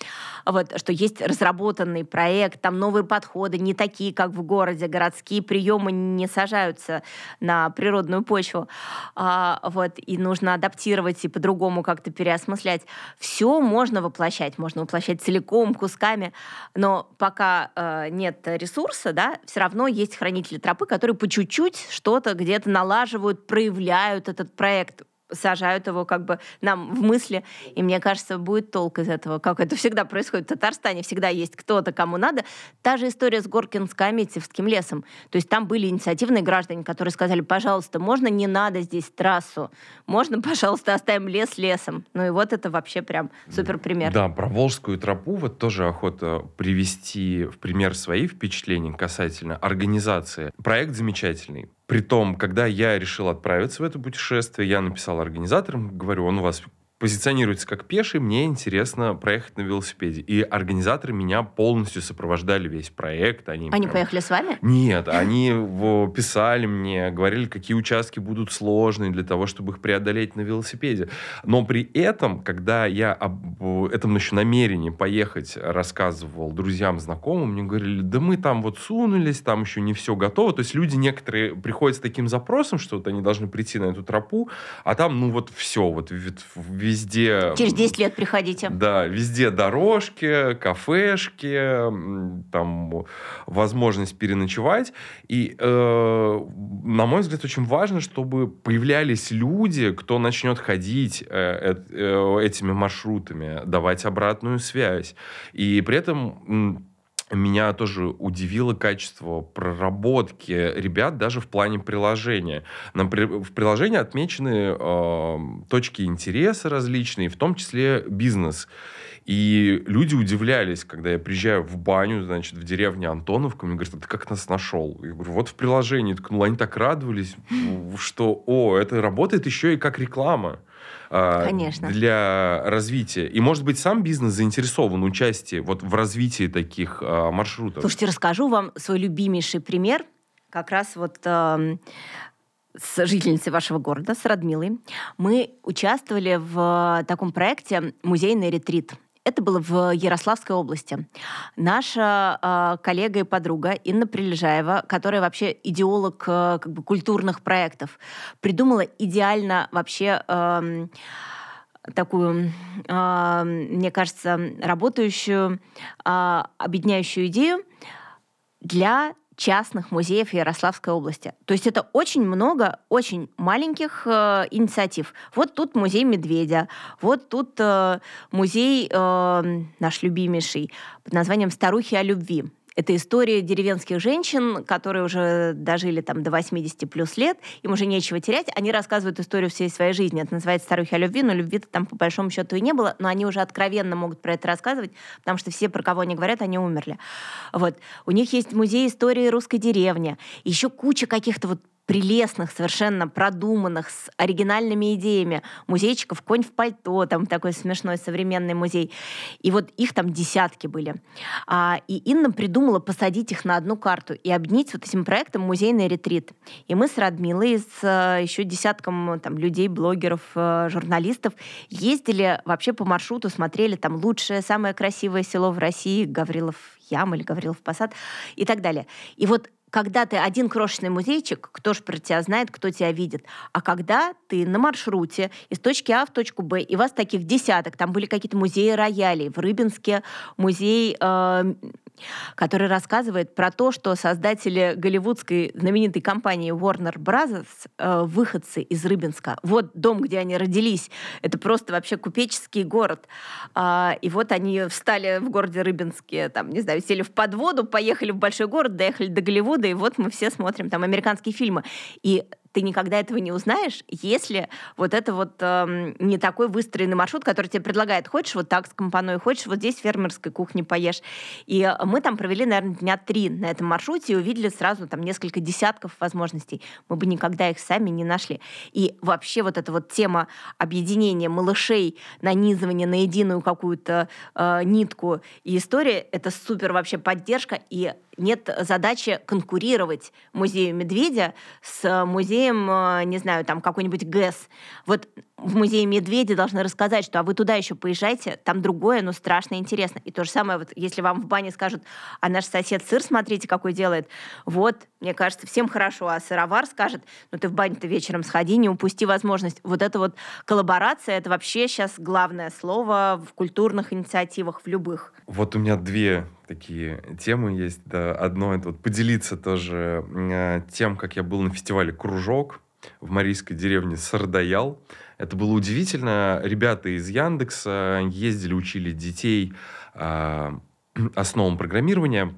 Speaker 1: вот, что есть разработанный проект, там новые подходы, не такие, как в городе, городские приемы не сажаются на природную почву. А, вот, и нужно адаптировать и по-другому как-то переосмыслять. Все можно воплощать. Можно воплощать целиком, кусками, но пока э, нет ресурса, да, все равно есть хранители тропы, которые по чуть-чуть что-то где-то налаживают, проявляют этот проект сажают его как бы нам в мысли, и мне кажется, будет толк из этого, как это всегда происходит в Татарстане, всегда есть кто-то, кому надо. Та же история с Горкинско-Аметьевским лесом. То есть там были инициативные граждане, которые сказали, пожалуйста, можно не надо здесь трассу, можно, <laughs> пожалуйста, оставим лес лесом. Ну и вот это вообще прям супер пример.
Speaker 2: Да, про Волжскую тропу вот тоже охота привести в пример свои впечатления касательно организации. Проект замечательный Притом, когда я решил отправиться в это путешествие, я написал организаторам, говорю, он у вас позиционируется как пеший, мне интересно проехать на велосипеде. И организаторы меня полностью сопровождали весь проект.
Speaker 1: Они, они прям... поехали с вами?
Speaker 2: Нет, они писали мне, говорили, какие участки будут сложные для того, чтобы их преодолеть на велосипеде. Но при этом, когда я об этом еще намерении поехать рассказывал друзьям, знакомым, мне говорили, да мы там вот сунулись, там еще не все готово. То есть люди некоторые приходят с таким запросом, что вот они должны прийти на эту тропу, а там, ну вот все, вот везде...
Speaker 1: Через 10 лет приходите.
Speaker 2: Да, везде дорожки, кафешки, там возможность переночевать. И, э, на мой взгляд, очень важно, чтобы появлялись люди, кто начнет ходить э, э, этими маршрутами, давать обратную связь. И при этом меня тоже удивило качество проработки ребят даже в плане приложения. В приложении отмечены э, точки интереса различные, в том числе бизнес. И люди удивлялись, когда я приезжаю в баню, значит, в деревне Антоновка, мне говорят, а ты как нас нашел? Я говорю, вот в приложении ткнул. Они так радовались, что, о, это работает еще и как реклама.
Speaker 1: А, Конечно.
Speaker 2: для развития. И, может быть, сам бизнес заинтересован в участии вот в развитии таких а, маршрутов.
Speaker 1: Слушайте, расскажу вам свой любимейший пример. Как раз вот э, с жительницей вашего города, с Радмилой. Мы участвовали в таком проекте «Музейный ретрит». Это было в Ярославской области. Наша э, коллега и подруга Инна Прилежаева, которая вообще идеолог э, как бы культурных проектов, придумала идеально вообще... Э, такую, э, мне кажется, работающую, э, объединяющую идею для частных музеев Ярославской области. То есть это очень много очень маленьких э, инициатив. Вот тут музей медведя, вот тут э, музей э, наш любимейший под названием «Старухи о любви». Это история деревенских женщин, которые уже дожили там до 80 плюс лет, им уже нечего терять. Они рассказывают историю всей своей жизни. Это называется «Старухи о любви», но любви-то там по большому счету и не было, но они уже откровенно могут про это рассказывать, потому что все, про кого они говорят, они умерли. Вот. У них есть музей истории русской деревни, еще куча каких-то вот прелестных, совершенно продуманных, с оригинальными идеями музейчиков «Конь в пальто», там такой смешной современный музей. И вот их там десятки были. А, и Инна придумала посадить их на одну карту и объединить вот этим проектом музейный ретрит. И мы с Радмилой, с э, еще десятком там, людей, блогеров, э, журналистов ездили вообще по маршруту, смотрели там лучшее, самое красивое село в России, Гаврилов Ям или Гаврилов Посад и так далее. И вот когда ты один крошечный музейчик, кто ж про тебя знает, кто тебя видит. А когда ты на маршруте из точки А в точку Б, и вас таких десяток, там были какие-то музеи роялей, в Рыбинске музей э, который рассказывает про то, что создатели голливудской знаменитой компании Warner Bros., э, выходцы из Рыбинска, вот дом, где они родились, это просто вообще купеческий город. Э, и вот они встали в городе Рыбинске, там, не знаю, сели в подводу, поехали в большой город, доехали до Голливуда, и вот мы все смотрим там американские фильмы. И ты никогда этого не узнаешь, если вот это вот э, не такой выстроенный маршрут, который тебе предлагает. Хочешь вот так с компаной, хочешь вот здесь фермерской кухни поешь. И э, мы там провели, наверное, дня три на этом маршруте и увидели сразу там несколько десятков возможностей. Мы бы никогда их сами не нашли. И вообще вот эта вот тема объединения малышей, нанизывания на единую какую-то э, нитку и история, это супер вообще поддержка. И нет задачи конкурировать музею медведя с музеем, э, не знаю, там какой-нибудь ГЭС. Вот в музее медведя должны рассказать, что а вы туда еще поезжайте, там другое, но страшно интересно. И то же самое, вот если вам в бане скажут, а наш сосед сыр, смотрите, какой делает. Вот, мне кажется, всем хорошо. А сыровар скажет, ну ты в бане-то вечером сходи, не упусти возможность. Вот эта вот коллаборация, это вообще сейчас главное слово в культурных инициативах, в любых.
Speaker 2: Вот у меня две такие темы есть. Да. Одно это вот поделиться тоже э, тем, как я был на фестивале «Кружок» в марийской деревне Сардаял. Это было удивительно. Ребята из Яндекса ездили, учили детей э, <clears throat> основам программирования.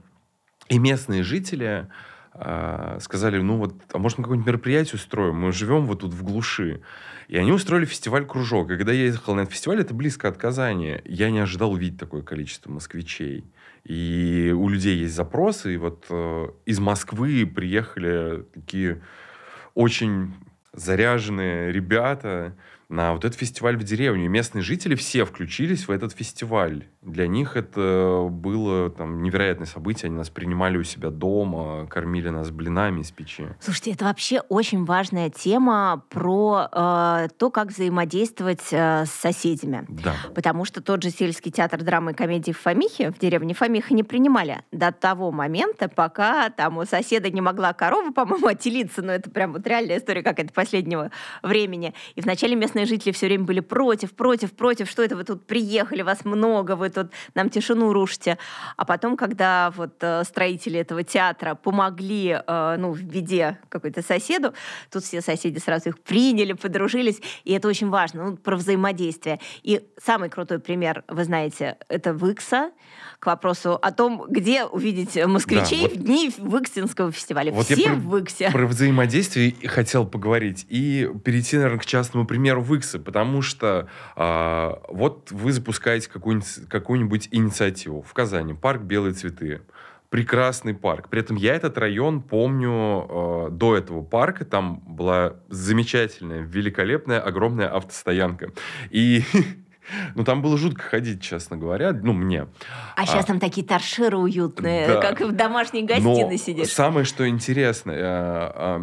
Speaker 2: И местные жители э, сказали, ну вот, а может мы какое-нибудь мероприятие устроим? Мы живем вот тут в глуши. И они устроили фестиваль «Кружок». И когда я ехал на этот фестиваль, это близко от Казани, я не ожидал увидеть такое количество москвичей. И у людей есть запросы. И вот э, из Москвы приехали такие очень заряженные ребята, на вот этот фестиваль в деревню. И местные жители все включились в этот фестиваль. Для них это было там невероятное событие. Они нас принимали у себя дома, кормили нас блинами из печи.
Speaker 1: Слушайте, это вообще очень важная тема про э, то, как взаимодействовать э, с соседями.
Speaker 2: Да.
Speaker 1: Потому что тот же сельский театр драмы и комедии в Фомихе, в деревне Фомиха, не принимали до того момента, пока там у соседа не могла корова, <laughs> по-моему, отелиться. Но это прям вот реальная история какая-то последнего времени. И вначале местные местные жители все время были против, против, против, что это вы тут приехали, вас много, вы тут нам тишину рушите. А потом, когда вот э, строители этого театра помогли, э, ну, в беде какой-то соседу, тут все соседи сразу их приняли, подружились, и это очень важно, ну, про взаимодействие. И самый крутой пример, вы знаете, это Выкса, к вопросу о том, где увидеть москвичей да, вот, в дни Выксинского фестиваля.
Speaker 2: Вот
Speaker 1: Все
Speaker 2: я
Speaker 1: в Выксе.
Speaker 2: Про взаимодействие хотел поговорить и перейти, наверное, к частному примеру Выксы, потому что э, вот вы запускаете какую-нибудь, какую-нибудь инициативу в Казани, парк «Белые цветы» прекрасный парк. При этом я этот район помню э, до этого парка. Там была замечательная, великолепная, огромная автостоянка. И <laughs> Ну, там было жутко ходить, честно говоря, ну, мне.
Speaker 1: А, а сейчас там такие торшеры уютные, да. как в домашней гостиной Но сидишь.
Speaker 2: самое, что интересно, а, а,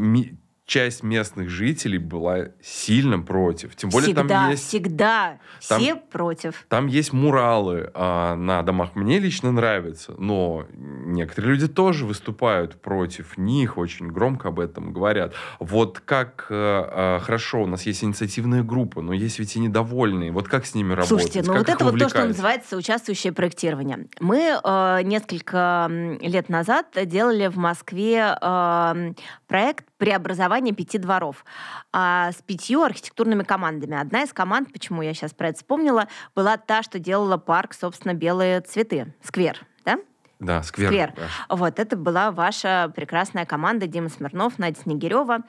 Speaker 2: часть местных жителей была сильно против. Тем более
Speaker 1: всегда,
Speaker 2: там есть...
Speaker 1: Всегда,
Speaker 2: там,
Speaker 1: все против.
Speaker 2: Там есть муралы а, на домах. Мне лично нравится, но некоторые люди тоже выступают против них, очень громко об этом говорят. Вот как а, хорошо, у нас есть инициативная группа, но есть ведь и недовольные. Вот как с ними работать?
Speaker 1: Слушайте, ну
Speaker 2: как
Speaker 1: вот это вот то, что называется участвующее проектирование. Мы э, несколько лет назад делали в Москве э, проект преобразования пяти дворов а, с пятью архитектурными командами. Одна из команд, почему я сейчас про это вспомнила, была та, что делала парк, собственно, «Белые цветы», сквер, да?
Speaker 2: Да, сквер.
Speaker 1: сквер. Вот, это была ваша прекрасная команда Дима Смирнов, Надя Снегирева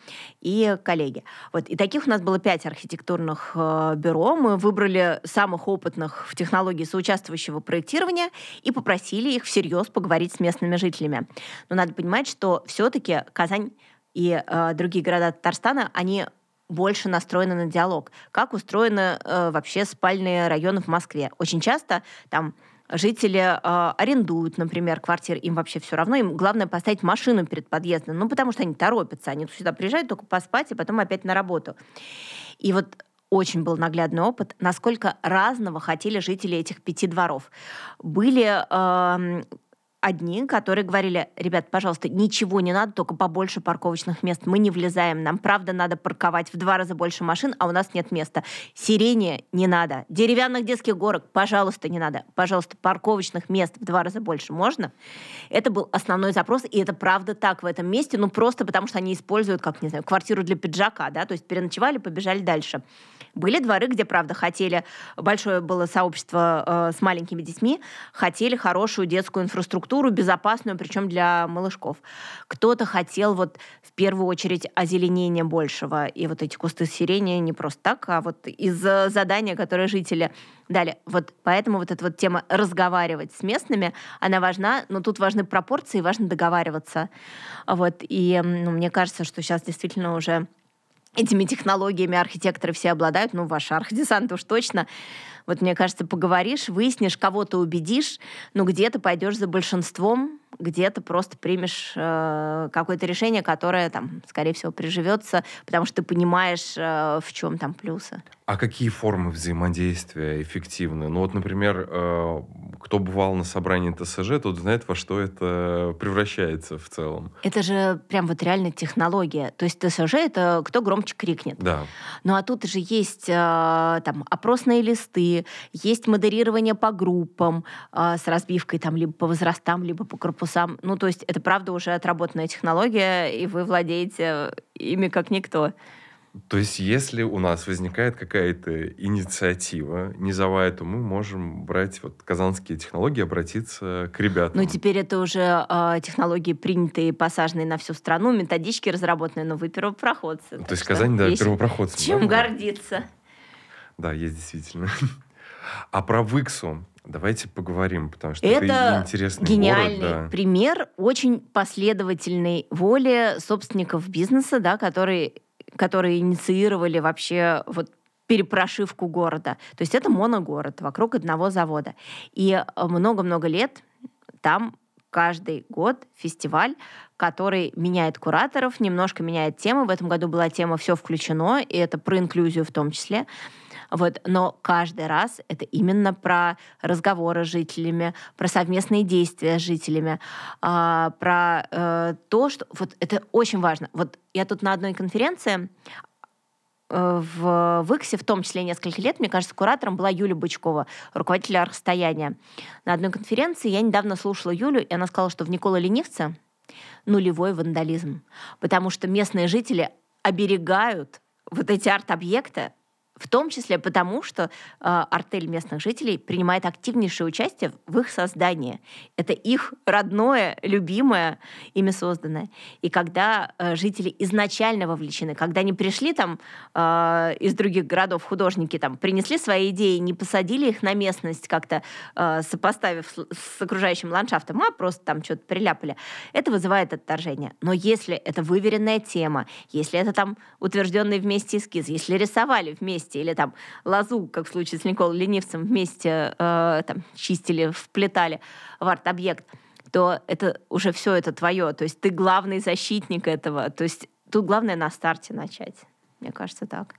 Speaker 1: и коллеги. Вот, и таких у нас было пять архитектурных э, бюро. Мы выбрали самых опытных в технологии соучаствующего проектирования и попросили их всерьез поговорить с местными жителями. Но надо понимать, что все-таки Казань и э, другие города Татарстана, они больше настроены на диалог. Как устроены э, вообще спальные районы в Москве? Очень часто там жители э, арендуют, например, квартиры, им вообще все равно, им главное поставить машину перед подъездом, ну, потому что они торопятся, они сюда приезжают только поспать, и потом опять на работу. И вот очень был наглядный опыт, насколько разного хотели жители этих пяти дворов. Были э, одни, которые говорили, ребят, пожалуйста, ничего не надо, только побольше парковочных мест. Мы не влезаем. Нам, правда, надо парковать в два раза больше машин, а у нас нет места. Сирени не надо. Деревянных детских горок, пожалуйста, не надо. Пожалуйста, парковочных мест в два раза больше можно. Это был основной запрос, и это правда так в этом месте, ну просто потому что они используют, как, не знаю, квартиру для пиджака, да, то есть переночевали, побежали дальше. Были дворы, где, правда, хотели, большое было сообщество э, с маленькими детьми, хотели хорошую детскую инфраструктуру, безопасную, причем для малышков. Кто-то хотел вот в первую очередь озеленения большего, и вот эти кусты сирени не просто так, а вот из задания, которое жители дали. Вот поэтому вот эта вот тема разговаривать с местными, она важна, но тут важны пропорции, важно договариваться. Вот, и ну, мне кажется, что сейчас действительно уже этими технологиями архитекторы все обладают, ну, ваш архдесант уж точно. Вот, мне кажется, поговоришь, выяснишь, кого-то убедишь, но где-то пойдешь за большинством, где-то просто примешь э, какое-то решение, которое, там, скорее всего, приживется, потому что ты понимаешь, э, в чем там плюсы.
Speaker 2: А какие формы взаимодействия эффективны? Ну вот, например, э, кто бывал на собрании ТСЖ, тот знает, во что это превращается в целом.
Speaker 1: Это же прям вот реально технология. То есть ТСЖ — это кто громче крикнет.
Speaker 2: Да.
Speaker 1: Ну а тут же есть э, там опросные листы, есть модерирование по группам э, с разбивкой там либо по возрастам, либо по корпусам. Ну то есть это правда уже отработанная технология, и вы владеете ими как никто.
Speaker 2: То есть, если у нас возникает какая-то инициатива низовая, то мы можем брать вот казанские технологии, обратиться к ребятам.
Speaker 1: Ну, теперь это уже э, технологии, принятые, посаженные на всю страну, методички разработанные, но вы первопроходцы.
Speaker 2: То есть Казань, да, первопроходцы.
Speaker 1: Чем
Speaker 2: да,
Speaker 1: гордиться.
Speaker 2: Да, есть действительно. <laughs> А про Выксу давайте поговорим, потому что это, это интересный
Speaker 1: гениальный
Speaker 2: город, да.
Speaker 1: пример очень последовательной воли собственников бизнеса, да, которые которые инициировали вообще вот перепрошивку города. То есть это моногород вокруг одного завода. И э, много-много лет там каждый год фестиваль, который меняет кураторов, немножко меняет темы. В этом году была тема «Все включено», и это про инклюзию в том числе. Вот. Но каждый раз это именно про разговоры с жителями, про совместные действия с жителями, э, про э, то, что... Вот это очень важно. Вот я тут на одной конференции э, в ВИКСе, в том числе несколько лет, мне кажется, куратором была Юля Бычкова, руководитель архстояния. На одной конференции я недавно слушала Юлю, и она сказала, что в Никола Ленивце нулевой вандализм, потому что местные жители оберегают вот эти арт-объекты в том числе потому, что э, артель местных жителей принимает активнейшее участие в их создании. Это их родное, любимое, ими созданное. И когда э, жители изначально вовлечены, когда они пришли там э, из других городов, художники там принесли свои идеи, не посадили их на местность как-то, э, сопоставив с, с окружающим ландшафтом, а просто там что-то приляпали, это вызывает отторжение. Но если это выверенная тема, если это там утвержденный вместе эскиз, если рисовали вместе, вместе, или там лозу, как в случае с Николой Ленивцем, вместе э, там, чистили, вплетали в арт-объект, то это уже все это твое. То есть ты главный защитник этого. То есть тут главное на старте начать. Мне кажется, так.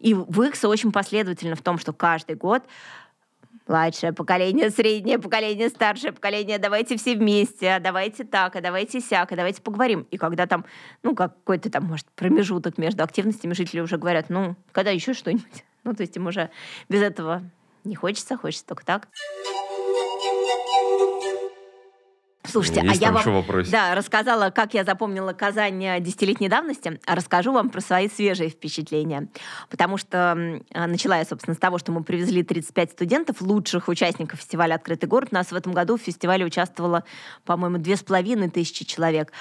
Speaker 1: И Викс очень последовательно в том, что каждый год младшее поколение, среднее поколение, старшее поколение, давайте все вместе, а давайте так, а давайте сяк, а давайте поговорим. И когда там, ну, какой-то там, может, промежуток между активностями жители уже говорят, ну, когда еще что-нибудь. <laughs> Ну, то есть им уже без этого не хочется, хочется только так. Слушайте,
Speaker 2: Есть
Speaker 1: а я вам да, рассказала, как я запомнила Казань десятилетней давности, а расскажу вам про свои свежие впечатления. Потому что а, начала я, собственно, с того, что мы привезли 35 студентов, лучших участников фестиваля «Открытый город». У нас в этом году в фестивале участвовало, по-моему, две с половиной тысячи человек.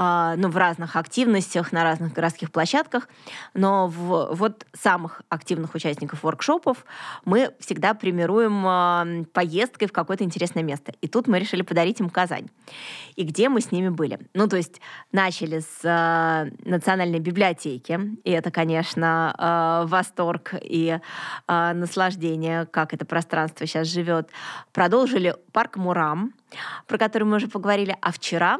Speaker 1: А, ну, в разных активностях, на разных городских площадках. Но в вот самых активных участников воркшопов мы всегда премируем а, поездкой в какое-то интересное место. И тут мы решили подарить им Казань. И где мы с ними были? Ну, то есть начали с э, Национальной библиотеки, и это, конечно, восторг и наслаждение, как это пространство сейчас живет. Продолжили парк Мурам, про который мы уже поговорили. А вчера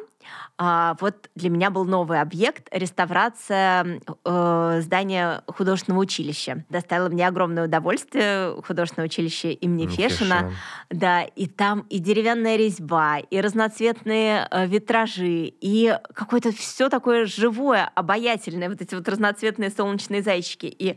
Speaker 1: а, вот для меня был новый объект — реставрация э, здания художественного училища. Доставило мне огромное удовольствие художественное училище имени Фешина. Фешина. Да, и там и деревянная резьба, и разноцветные э, витражи, и какое-то все такое живое, обаятельное, вот эти вот разноцветные солнечные зайчики. И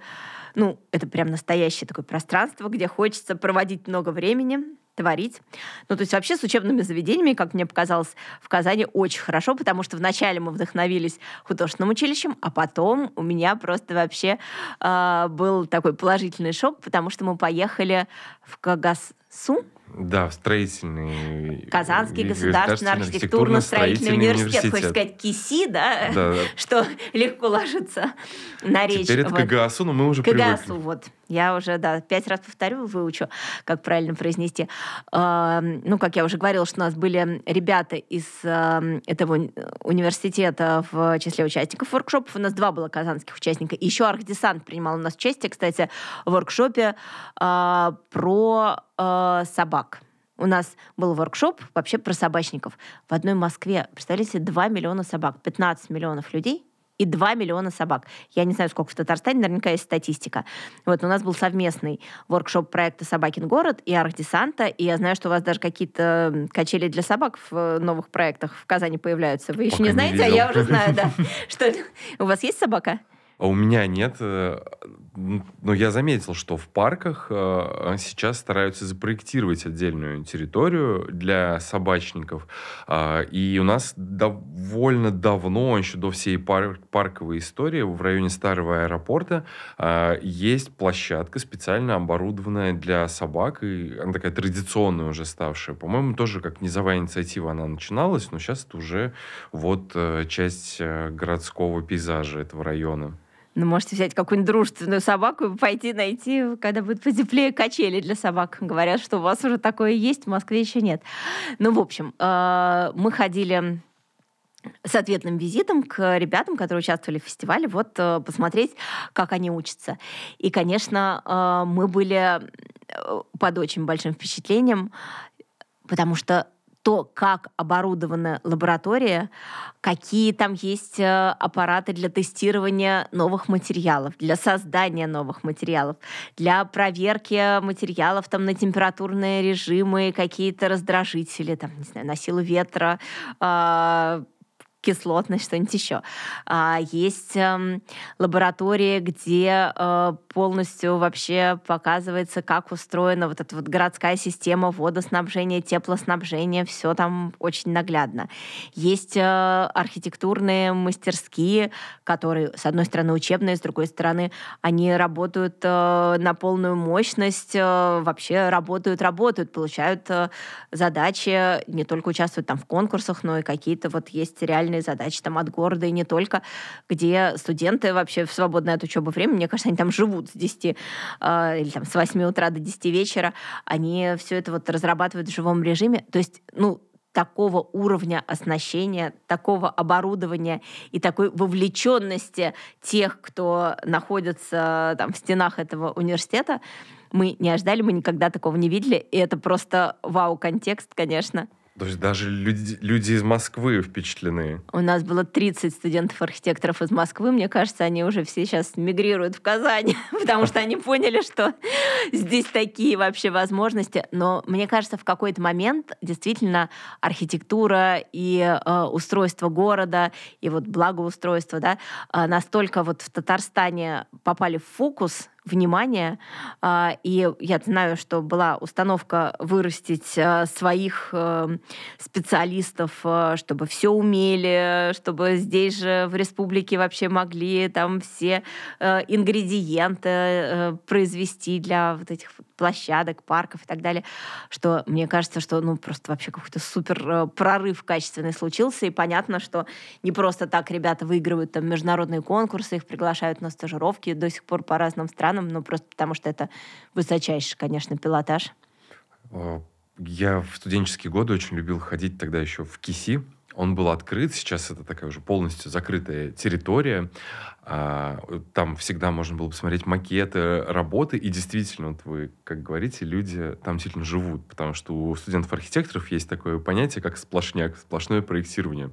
Speaker 1: ну, это прям настоящее такое пространство, где хочется проводить много времени, творить. Ну, то есть вообще с учебными заведениями, как мне показалось, в Казани очень хорошо, потому что вначале мы вдохновились художественным училищем, а потом у меня просто вообще э, был такой положительный шок, потому что мы поехали в Кагасу,
Speaker 2: да, в строительный...
Speaker 1: Казанский государственный архитектурно-строительный университет. университет. Хочешь сказать КИСИ, да? Да. <laughs> Что легко ложится на речь.
Speaker 2: Теперь это вот. КГАСУ, но мы уже КГАСУ,
Speaker 1: привыкли. вот. Я уже, да, пять раз повторю, выучу, как правильно произнести. Ну, как я уже говорила, что у нас были ребята из этого университета в числе участников воркшопов. У нас два было казанских участника. Еще Архдесант принимал у нас участие, кстати, в воркшопе а, про а, собак. У нас был воркшоп вообще про собачников. В одной Москве, представляете, 2 миллиона собак, 15 миллионов людей и 2 миллиона собак. Я не знаю, сколько в Татарстане, наверняка есть статистика. Вот, у нас был совместный воркшоп проекта «Собакин город» и «Архдесанта», и я знаю, что у вас даже какие-то качели для собак в новых проектах в Казани появляются. Вы еще Пока не знаете, не а я уже знаю, да. <laughs> Что у вас есть собака?
Speaker 2: А у меня нет. Э, но я заметил, что в парках э, сейчас стараются запроектировать отдельную территорию для собачников. А, и у нас довольно давно, еще до всей парковой истории, в районе старого аэропорта а, есть площадка, специально оборудованная для собак. И она такая традиционная уже ставшая. По-моему, тоже как низовая инициатива она начиналась, но сейчас это уже вот э, часть городского пейзажа этого района.
Speaker 1: Ну, можете взять какую-нибудь дружественную собаку и пойти найти, когда будет потеплее, качели для собак. Говорят, что у вас уже такое есть, в Москве еще нет. Ну, в общем, э, мы ходили с ответным визитом к ребятам, которые участвовали в фестивале, вот э, посмотреть, как они учатся. И, конечно, э, мы были под очень большим впечатлением, потому что то, как оборудована лаборатория, какие там есть э, аппараты для тестирования новых материалов, для создания новых материалов, для проверки материалов там на температурные режимы, какие-то раздражители, там, не знаю, на силу ветра, э, кислотность, что-нибудь еще. А, есть эм, лаборатории, где э, полностью вообще показывается, как устроена вот эта вот городская система водоснабжения, теплоснабжения, все там очень наглядно. Есть э, архитектурные мастерские, которые, с одной стороны, учебные, с другой стороны, они работают э, на полную мощность, вообще работают, работают, получают задачи, не только участвуют там в конкурсах, но и какие-то вот есть реальные реальные задачи там от города и не только, где студенты вообще в свободное от учебы время, мне кажется, они там живут с 10 э, или там с 8 утра до 10 вечера, они все это вот разрабатывают в живом режиме. То есть, ну, такого уровня оснащения, такого оборудования и такой вовлеченности тех, кто находится там в стенах этого университета, мы не ожидали, мы никогда такого не видели, и это просто вау-контекст, конечно.
Speaker 2: То есть даже люди, люди из Москвы впечатлены.
Speaker 1: У нас было 30 студентов-архитекторов из Москвы. Мне кажется, они уже все сейчас мигрируют в Казань, <laughs> потому что они поняли, что здесь такие вообще возможности. Но мне кажется, в какой-то момент действительно архитектура и э, устройство города, и вот благоустройство, да, э, настолько вот в Татарстане попали в фокус, внимание. А, и я знаю, что была установка вырастить а, своих э, специалистов, э, чтобы все умели, чтобы здесь же в республике вообще могли там все э, ингредиенты произвести для вот этих площадок, парков и так далее, что мне кажется, что ну просто вообще какой-то супер прорыв качественный случился, и понятно, что не просто так ребята выигрывают там международные конкурсы, их приглашают на стажировки. До сих пор по разным странам, странам, ну просто потому что это высочайший, конечно, пилотаж.
Speaker 2: Я в студенческие годы очень любил ходить тогда еще в КИСИ. Он был открыт, сейчас это такая уже полностью закрытая территория. А, там всегда можно было посмотреть макеты, работы, и действительно, вот вы, как говорите, люди там действительно живут, потому что у студентов-архитекторов есть такое понятие, как сплошняк, сплошное проектирование.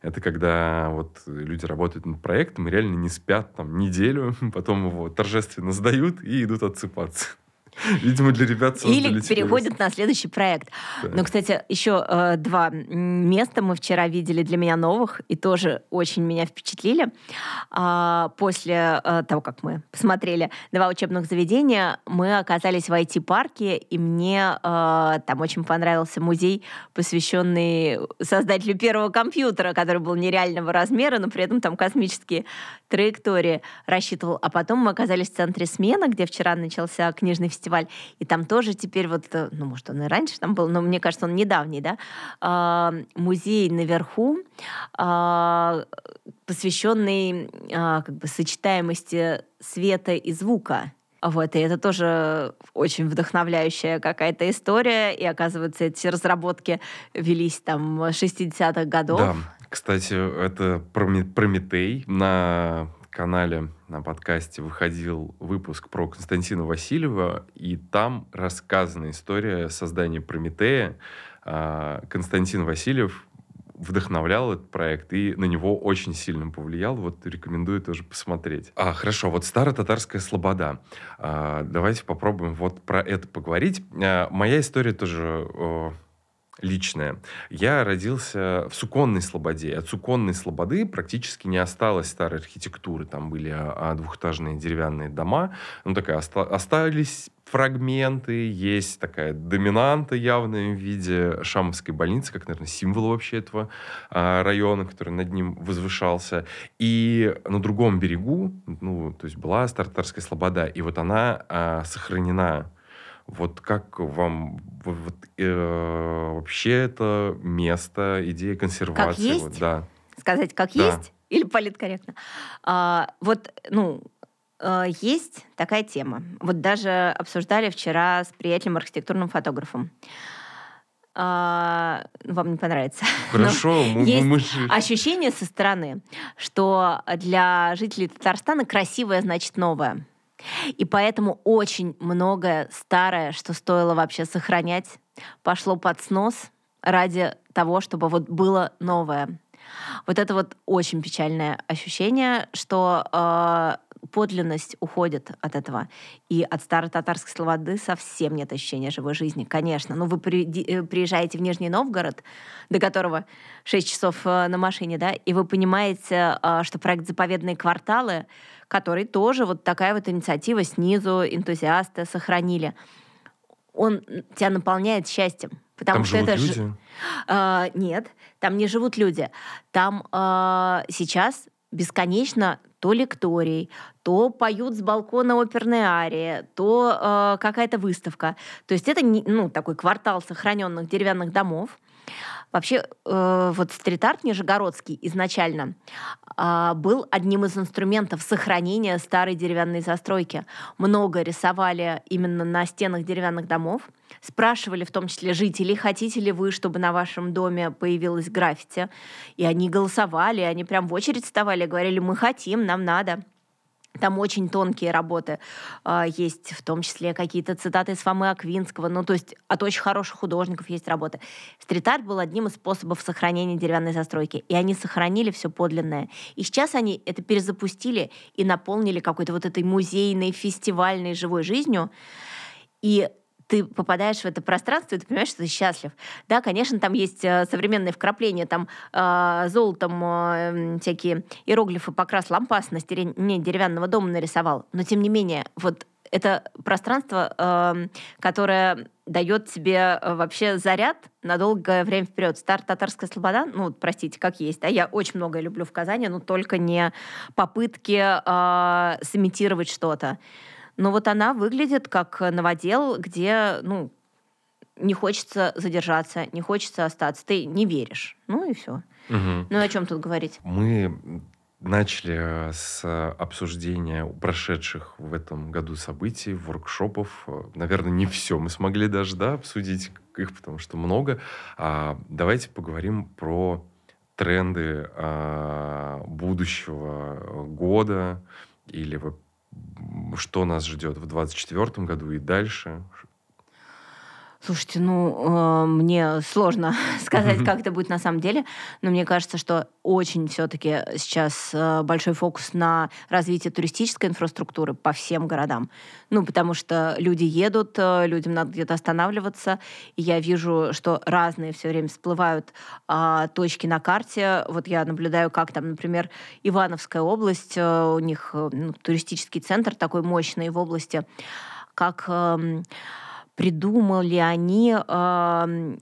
Speaker 2: Это когда вот люди работают над проектом и реально не спят там неделю, <laughs> потом его торжественно сдают и идут отсыпаться. <laughs> Видимо, для ребят
Speaker 1: Или переходят на следующий проект. Да. Но, кстати, еще э, два места мы вчера видели для меня новых, и тоже очень меня впечатлили. А, после э, того, как мы посмотрели два учебных заведения, мы оказались в IT-парке, и мне э, там очень понравился музей, посвященный создателю первого компьютера, который был нереального размера, но при этом там космические траектории рассчитывал. А потом мы оказались в центре смена, где вчера начался книжный фестиваль фестиваль, и там тоже теперь вот, э, ну, может, он и раньше там был, но мне кажется, он недавний, да, а, музей наверху, а, посвященный а, как бы сочетаемости света и звука. Вот, и это тоже очень вдохновляющая какая-то история. И, оказывается, эти разработки велись там 60-х годов.
Speaker 2: Да, кстати, это Прометей на канале на подкасте выходил выпуск про Константина Васильева, и там рассказана история создания Прометея. А, Константин Васильев вдохновлял этот проект и на него очень сильно повлиял. Вот рекомендую тоже посмотреть. А, хорошо, вот старо-татарская слобода. А, давайте попробуем вот про это поговорить. А, моя история тоже личное. Я родился в Суконной Слободе. От Суконной Слободы практически не осталось старой архитектуры. Там были а, двухэтажные деревянные дома. Ну, такая, оста- остались фрагменты, есть такая доминанта явная в виде Шамовской больницы, как, наверное, символ вообще этого а, района, который над ним возвышался. И на другом берегу, ну, то есть была Стартарская Слобода, и вот она а, сохранена вот как вам вот, э, вообще это место, идея консервации? Как
Speaker 1: есть?
Speaker 2: Вот, да.
Speaker 1: Сказать, как да. есть? Или политкорректно? А, вот, ну, э, есть такая тема. Вот даже обсуждали вчера с приятелем архитектурным фотографом. А, вам не понравится. <laughs>
Speaker 2: Хорошо,
Speaker 1: мы, есть мы ощущение со стороны, что для жителей Татарстана красивое значит новое. И поэтому очень многое старое, что стоило вообще сохранять, пошло под снос ради того, чтобы вот было новое. Вот это вот очень печальное ощущение, что э, подлинность уходит от этого. И от старой татарской слободы совсем нет ощущения живой жизни, конечно. Но ну, вы э, приезжаете в Нижний Новгород, до которого 6 часов э, на машине, да, и вы понимаете, э, что проект «Заповедные кварталы» который тоже вот такая вот инициатива снизу, энтузиасты сохранили. Он тебя наполняет счастьем. Потому
Speaker 2: там
Speaker 1: что
Speaker 2: живут
Speaker 1: это
Speaker 2: люди?
Speaker 1: Ж... А, нет, там не живут люди. Там а, сейчас бесконечно то лекторий, то поют с балкона оперной арии, то э, какая-то выставка. То есть это ну, такой квартал сохраненных деревянных домов, Вообще, э, вот стрит-арт нижегородский изначально э, был одним из инструментов сохранения старой деревянной застройки. Много рисовали именно на стенах деревянных домов. Спрашивали в том числе жителей, хотите ли вы, чтобы на вашем доме появилось граффити. И они голосовали, они прям в очередь вставали, говорили, мы хотим, нам надо. Там очень тонкие работы э, есть, в том числе какие-то цитаты из Фомы Аквинского. Ну, то есть от очень хороших художников есть работы. Стрит-арт был одним из способов сохранения деревянной застройки. И они сохранили все подлинное. И сейчас они это перезапустили и наполнили какой-то вот этой музейной, фестивальной живой жизнью. И ты попадаешь в это пространство, и ты понимаешь, что ты счастлив. Да, конечно, там есть э, современные вкрапления, там э, золотом э, всякие иероглифы покрас лампас на стене деревянного дома нарисовал. Но, тем не менее, вот это пространство, э, которое дает тебе э, вообще заряд на долгое время вперед. Старт татарская слобода, ну, простите, как есть, да, я очень многое люблю в Казани, но только не попытки э, сымитировать что-то. Но вот она выглядит как новодел, где, ну, не хочется задержаться, не хочется остаться. Ты не веришь. Ну и все. Угу. Ну о чем тут говорить?
Speaker 2: Мы начали с обсуждения прошедших в этом году событий, воркшопов. Наверное, не все мы смогли даже да, обсудить их, потому что много. А давайте поговорим про тренды а, будущего года или что нас ждет в 2024 году и дальше?
Speaker 1: Слушайте, ну, э, мне сложно <laughs> сказать, как это будет на самом деле, но мне кажется, что очень все-таки сейчас э, большой фокус на развитие туристической инфраструктуры по всем городам. Ну, потому что люди едут, э, людям надо где-то останавливаться, и я вижу, что разные все время всплывают э, точки на карте. Вот я наблюдаю, как там, например, Ивановская область, э, у них э, ну, туристический центр такой мощный в области, как... Э, придумали они э,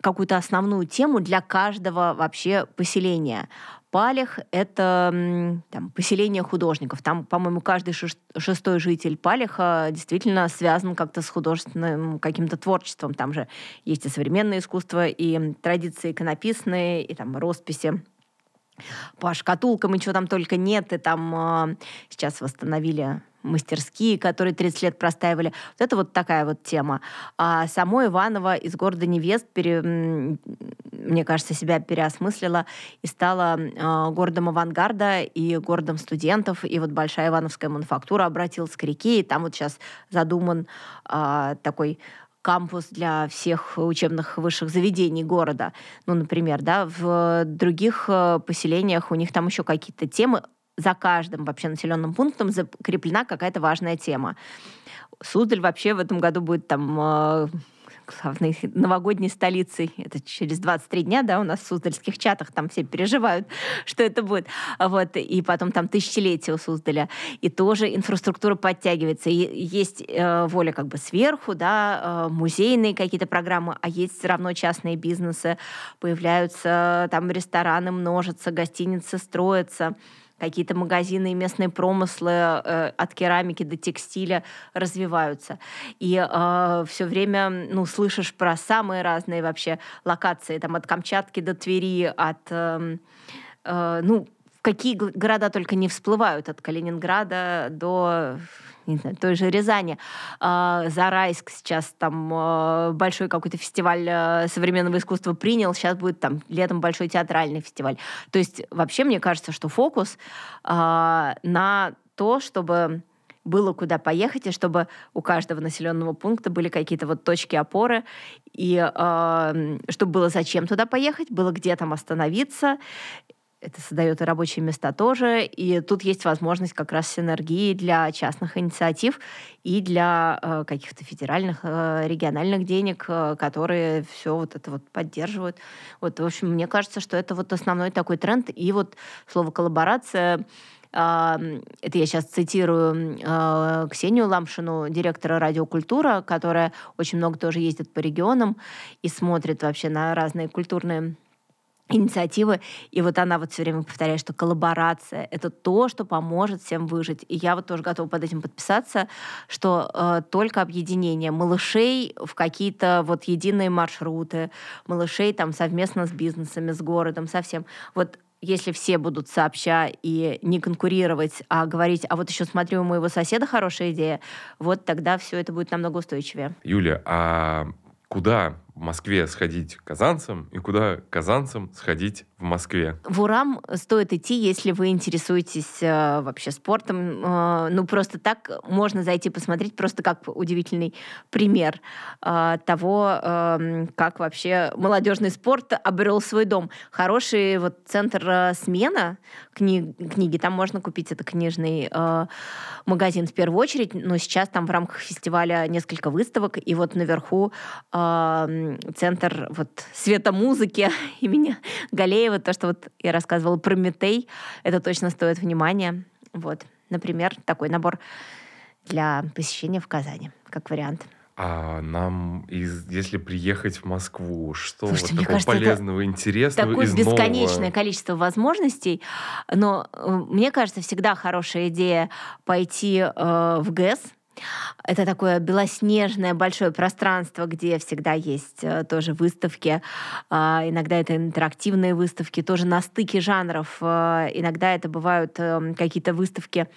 Speaker 1: какую-то основную тему для каждого вообще поселения. Палех — это там, поселение художников. Там, по-моему, каждый шестой житель Палеха действительно связан как-то с художественным каким-то творчеством. Там же есть и современное искусство, и традиции иконописные, и там росписи по шкатулкам, и чего там только нет. И там э, сейчас восстановили мастерские, которые 30 лет простаивали. Вот это вот такая вот тема. А само Иваново из города Невест, пере, мне кажется, себя переосмыслила и стала э, городом авангарда и городом студентов. И вот Большая Ивановская мануфактура обратилась к реке, и там вот сейчас задуман э, такой кампус для всех учебных высших заведений города. Ну, например, да, в других э, поселениях у них там еще какие-то темы за каждым вообще населенным пунктом закреплена какая-то важная тема. Суздаль вообще в этом году будет там э, главной новогодней столицей. Это через 23 дня, да, у нас в Суздальских чатах там все переживают, <laughs> что это будет. Вот, и потом там тысячелетие у Суздаля. И тоже инфраструктура подтягивается. И есть э, воля как бы сверху, да, э, музейные какие-то программы, а есть все равно частные бизнесы. Появляются там рестораны, множатся, гостиницы строятся какие-то магазины и местные промыслы э, от керамики до текстиля развиваются. И э, все время ну, слышишь про самые разные вообще локации, там от Камчатки до Твери, от... Э, э, ну, какие города только не всплывают, от Калининграда до не знаю, той же Рязани. А, Зарайск сейчас там а, большой какой-то фестиваль а, современного искусства принял, сейчас будет там летом большой театральный фестиваль. То есть вообще мне кажется, что фокус на то, чтобы было куда поехать, и чтобы у каждого населенного пункта были какие-то вот точки опоры, и э, чтобы было зачем туда поехать, было где там остановиться, это создает и рабочие места тоже. И тут есть возможность как раз синергии для частных инициатив и для э, каких-то федеральных, э, региональных денег, э, которые все вот это вот поддерживают. Вот, в общем, мне кажется, что это вот основной такой тренд. И вот слово «коллаборация» это я сейчас цитирую э, Ксению Ламшину, директора радиокультура, которая очень много тоже ездит по регионам и смотрит вообще на разные культурные инициативы. И вот она вот все время повторяет, что коллаборация — это то, что поможет всем выжить. И я вот тоже готова под этим подписаться, что э, только объединение малышей в какие-то вот единые маршруты, малышей там совместно с бизнесами, с городом, совсем. Вот если все будут сообща и не конкурировать, а говорить, а вот еще смотрю, у моего соседа хорошая идея, вот тогда все это будет намного устойчивее.
Speaker 2: Юля, а куда в Москве сходить казанцам и куда казанцам сходить в Москве?
Speaker 1: В Урам стоит идти, если вы интересуетесь э, вообще спортом. Э, ну, просто так можно зайти посмотреть, просто как удивительный пример э, того, э, как вообще молодежный спорт обрел свой дом. Хороший вот центр э, смена кни книги, там можно купить это книжный э, магазин в первую очередь, но сейчас там в рамках фестиваля несколько выставок, и вот наверху э, центр вот света музыки <laughs> имени Галеева, то, что вот я рассказывала про Метей, это точно стоит внимания. Вот, например, такой набор для посещения в Казани, как вариант.
Speaker 2: А нам, из, если приехать в Москву, что Слушайте, вот такого кажется, полезного, интересного
Speaker 1: Такое
Speaker 2: из
Speaker 1: бесконечное
Speaker 2: нового?
Speaker 1: количество возможностей. Но э, мне кажется, всегда хорошая идея пойти э, в ГЭС, это такое белоснежное большое пространство, где всегда есть э, тоже выставки. Э, иногда это интерактивные выставки, тоже на стыке жанров. Э, иногда это бывают э, какие-то выставки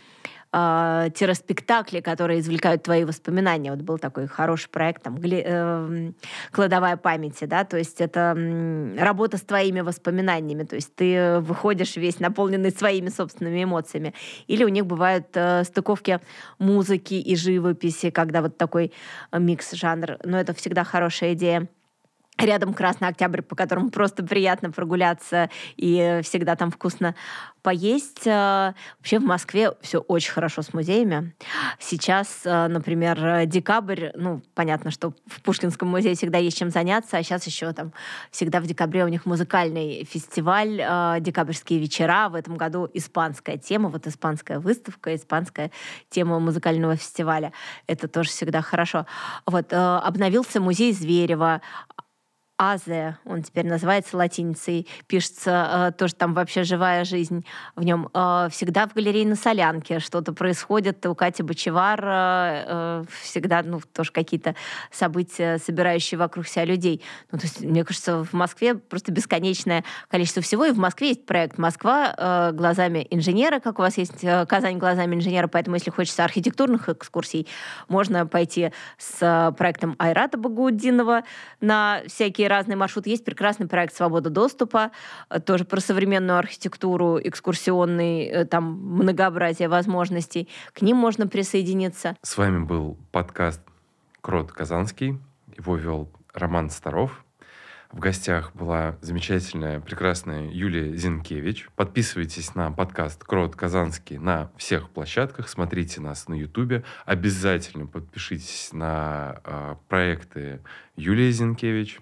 Speaker 1: э, спектакли, которые извлекают твои воспоминания. Вот был такой хороший проект, там, гли, э, «Кладовая памяти», да, то есть это э, работа с твоими воспоминаниями, то есть ты выходишь весь наполненный своими собственными эмоциями. Или у них бывают э, стыковки музыки и живописи, когда вот такой э, микс-жанр, но это всегда хорошая идея. Рядом Красный Октябрь, по которому просто приятно прогуляться и всегда там вкусно поесть. Э, вообще в Москве все очень хорошо с музеями. Сейчас, э, например, декабрь, ну, понятно, что в Пушкинском музее всегда есть чем заняться, а сейчас еще там всегда в декабре у них музыкальный фестиваль, э, декабрьские вечера. В этом году испанская тема, вот испанская выставка, испанская тема музыкального фестиваля. Это тоже всегда хорошо. Вот, обновился музей Зверева, Азе, он теперь называется латиницей, пишется, э, тоже там вообще живая жизнь в нем. Э, всегда в галерее на Солянке что-то происходит, у Кати Бочевар э, всегда, ну, тоже какие-то события, собирающие вокруг себя людей. Ну, то есть, мне кажется, в Москве просто бесконечное количество всего, и в Москве есть проект «Москва глазами инженера», как у вас есть «Казань глазами инженера», поэтому, если хочется архитектурных экскурсий, можно пойти с проектом Айрата Багудинова на всякие разные маршруты. Есть прекрасный проект «Свобода доступа», э, тоже про современную архитектуру, экскурсионный, э, там, многообразие возможностей. К ним можно присоединиться.
Speaker 2: С вами был подкаст «Крот Казанский». Его вел Роман Старов. В гостях была замечательная, прекрасная Юлия Зинкевич. Подписывайтесь на подкаст «Крот Казанский» на всех площадках. Смотрите нас на Ютубе. Обязательно подпишитесь на э, проекты Юлии Зинкевич.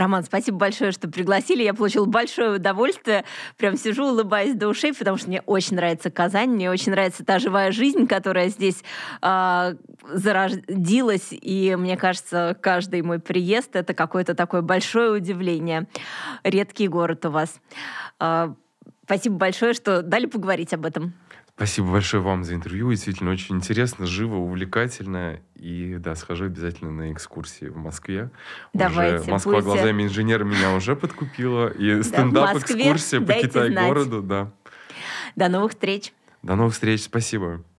Speaker 1: Роман, спасибо большое, что пригласили. Я получила большое удовольствие. Прям сижу, улыбаясь до ушей, потому что мне очень нравится Казань, мне очень нравится та живая жизнь, которая здесь э, зародилась. И мне кажется, каждый мой приезд — это какое-то такое большое удивление. Редкий город у вас. Э, спасибо большое, что дали поговорить об этом.
Speaker 2: Спасибо большое вам за интервью. Действительно, очень интересно, живо, увлекательно. И да, схожу обязательно на экскурсии в Москве.
Speaker 1: Давайте.
Speaker 2: Уже Москва будете... глазами инженера меня уже подкупила. И стендап-экскурсия по Китай-городу, да.
Speaker 1: До новых встреч.
Speaker 2: До новых встреч. Спасибо.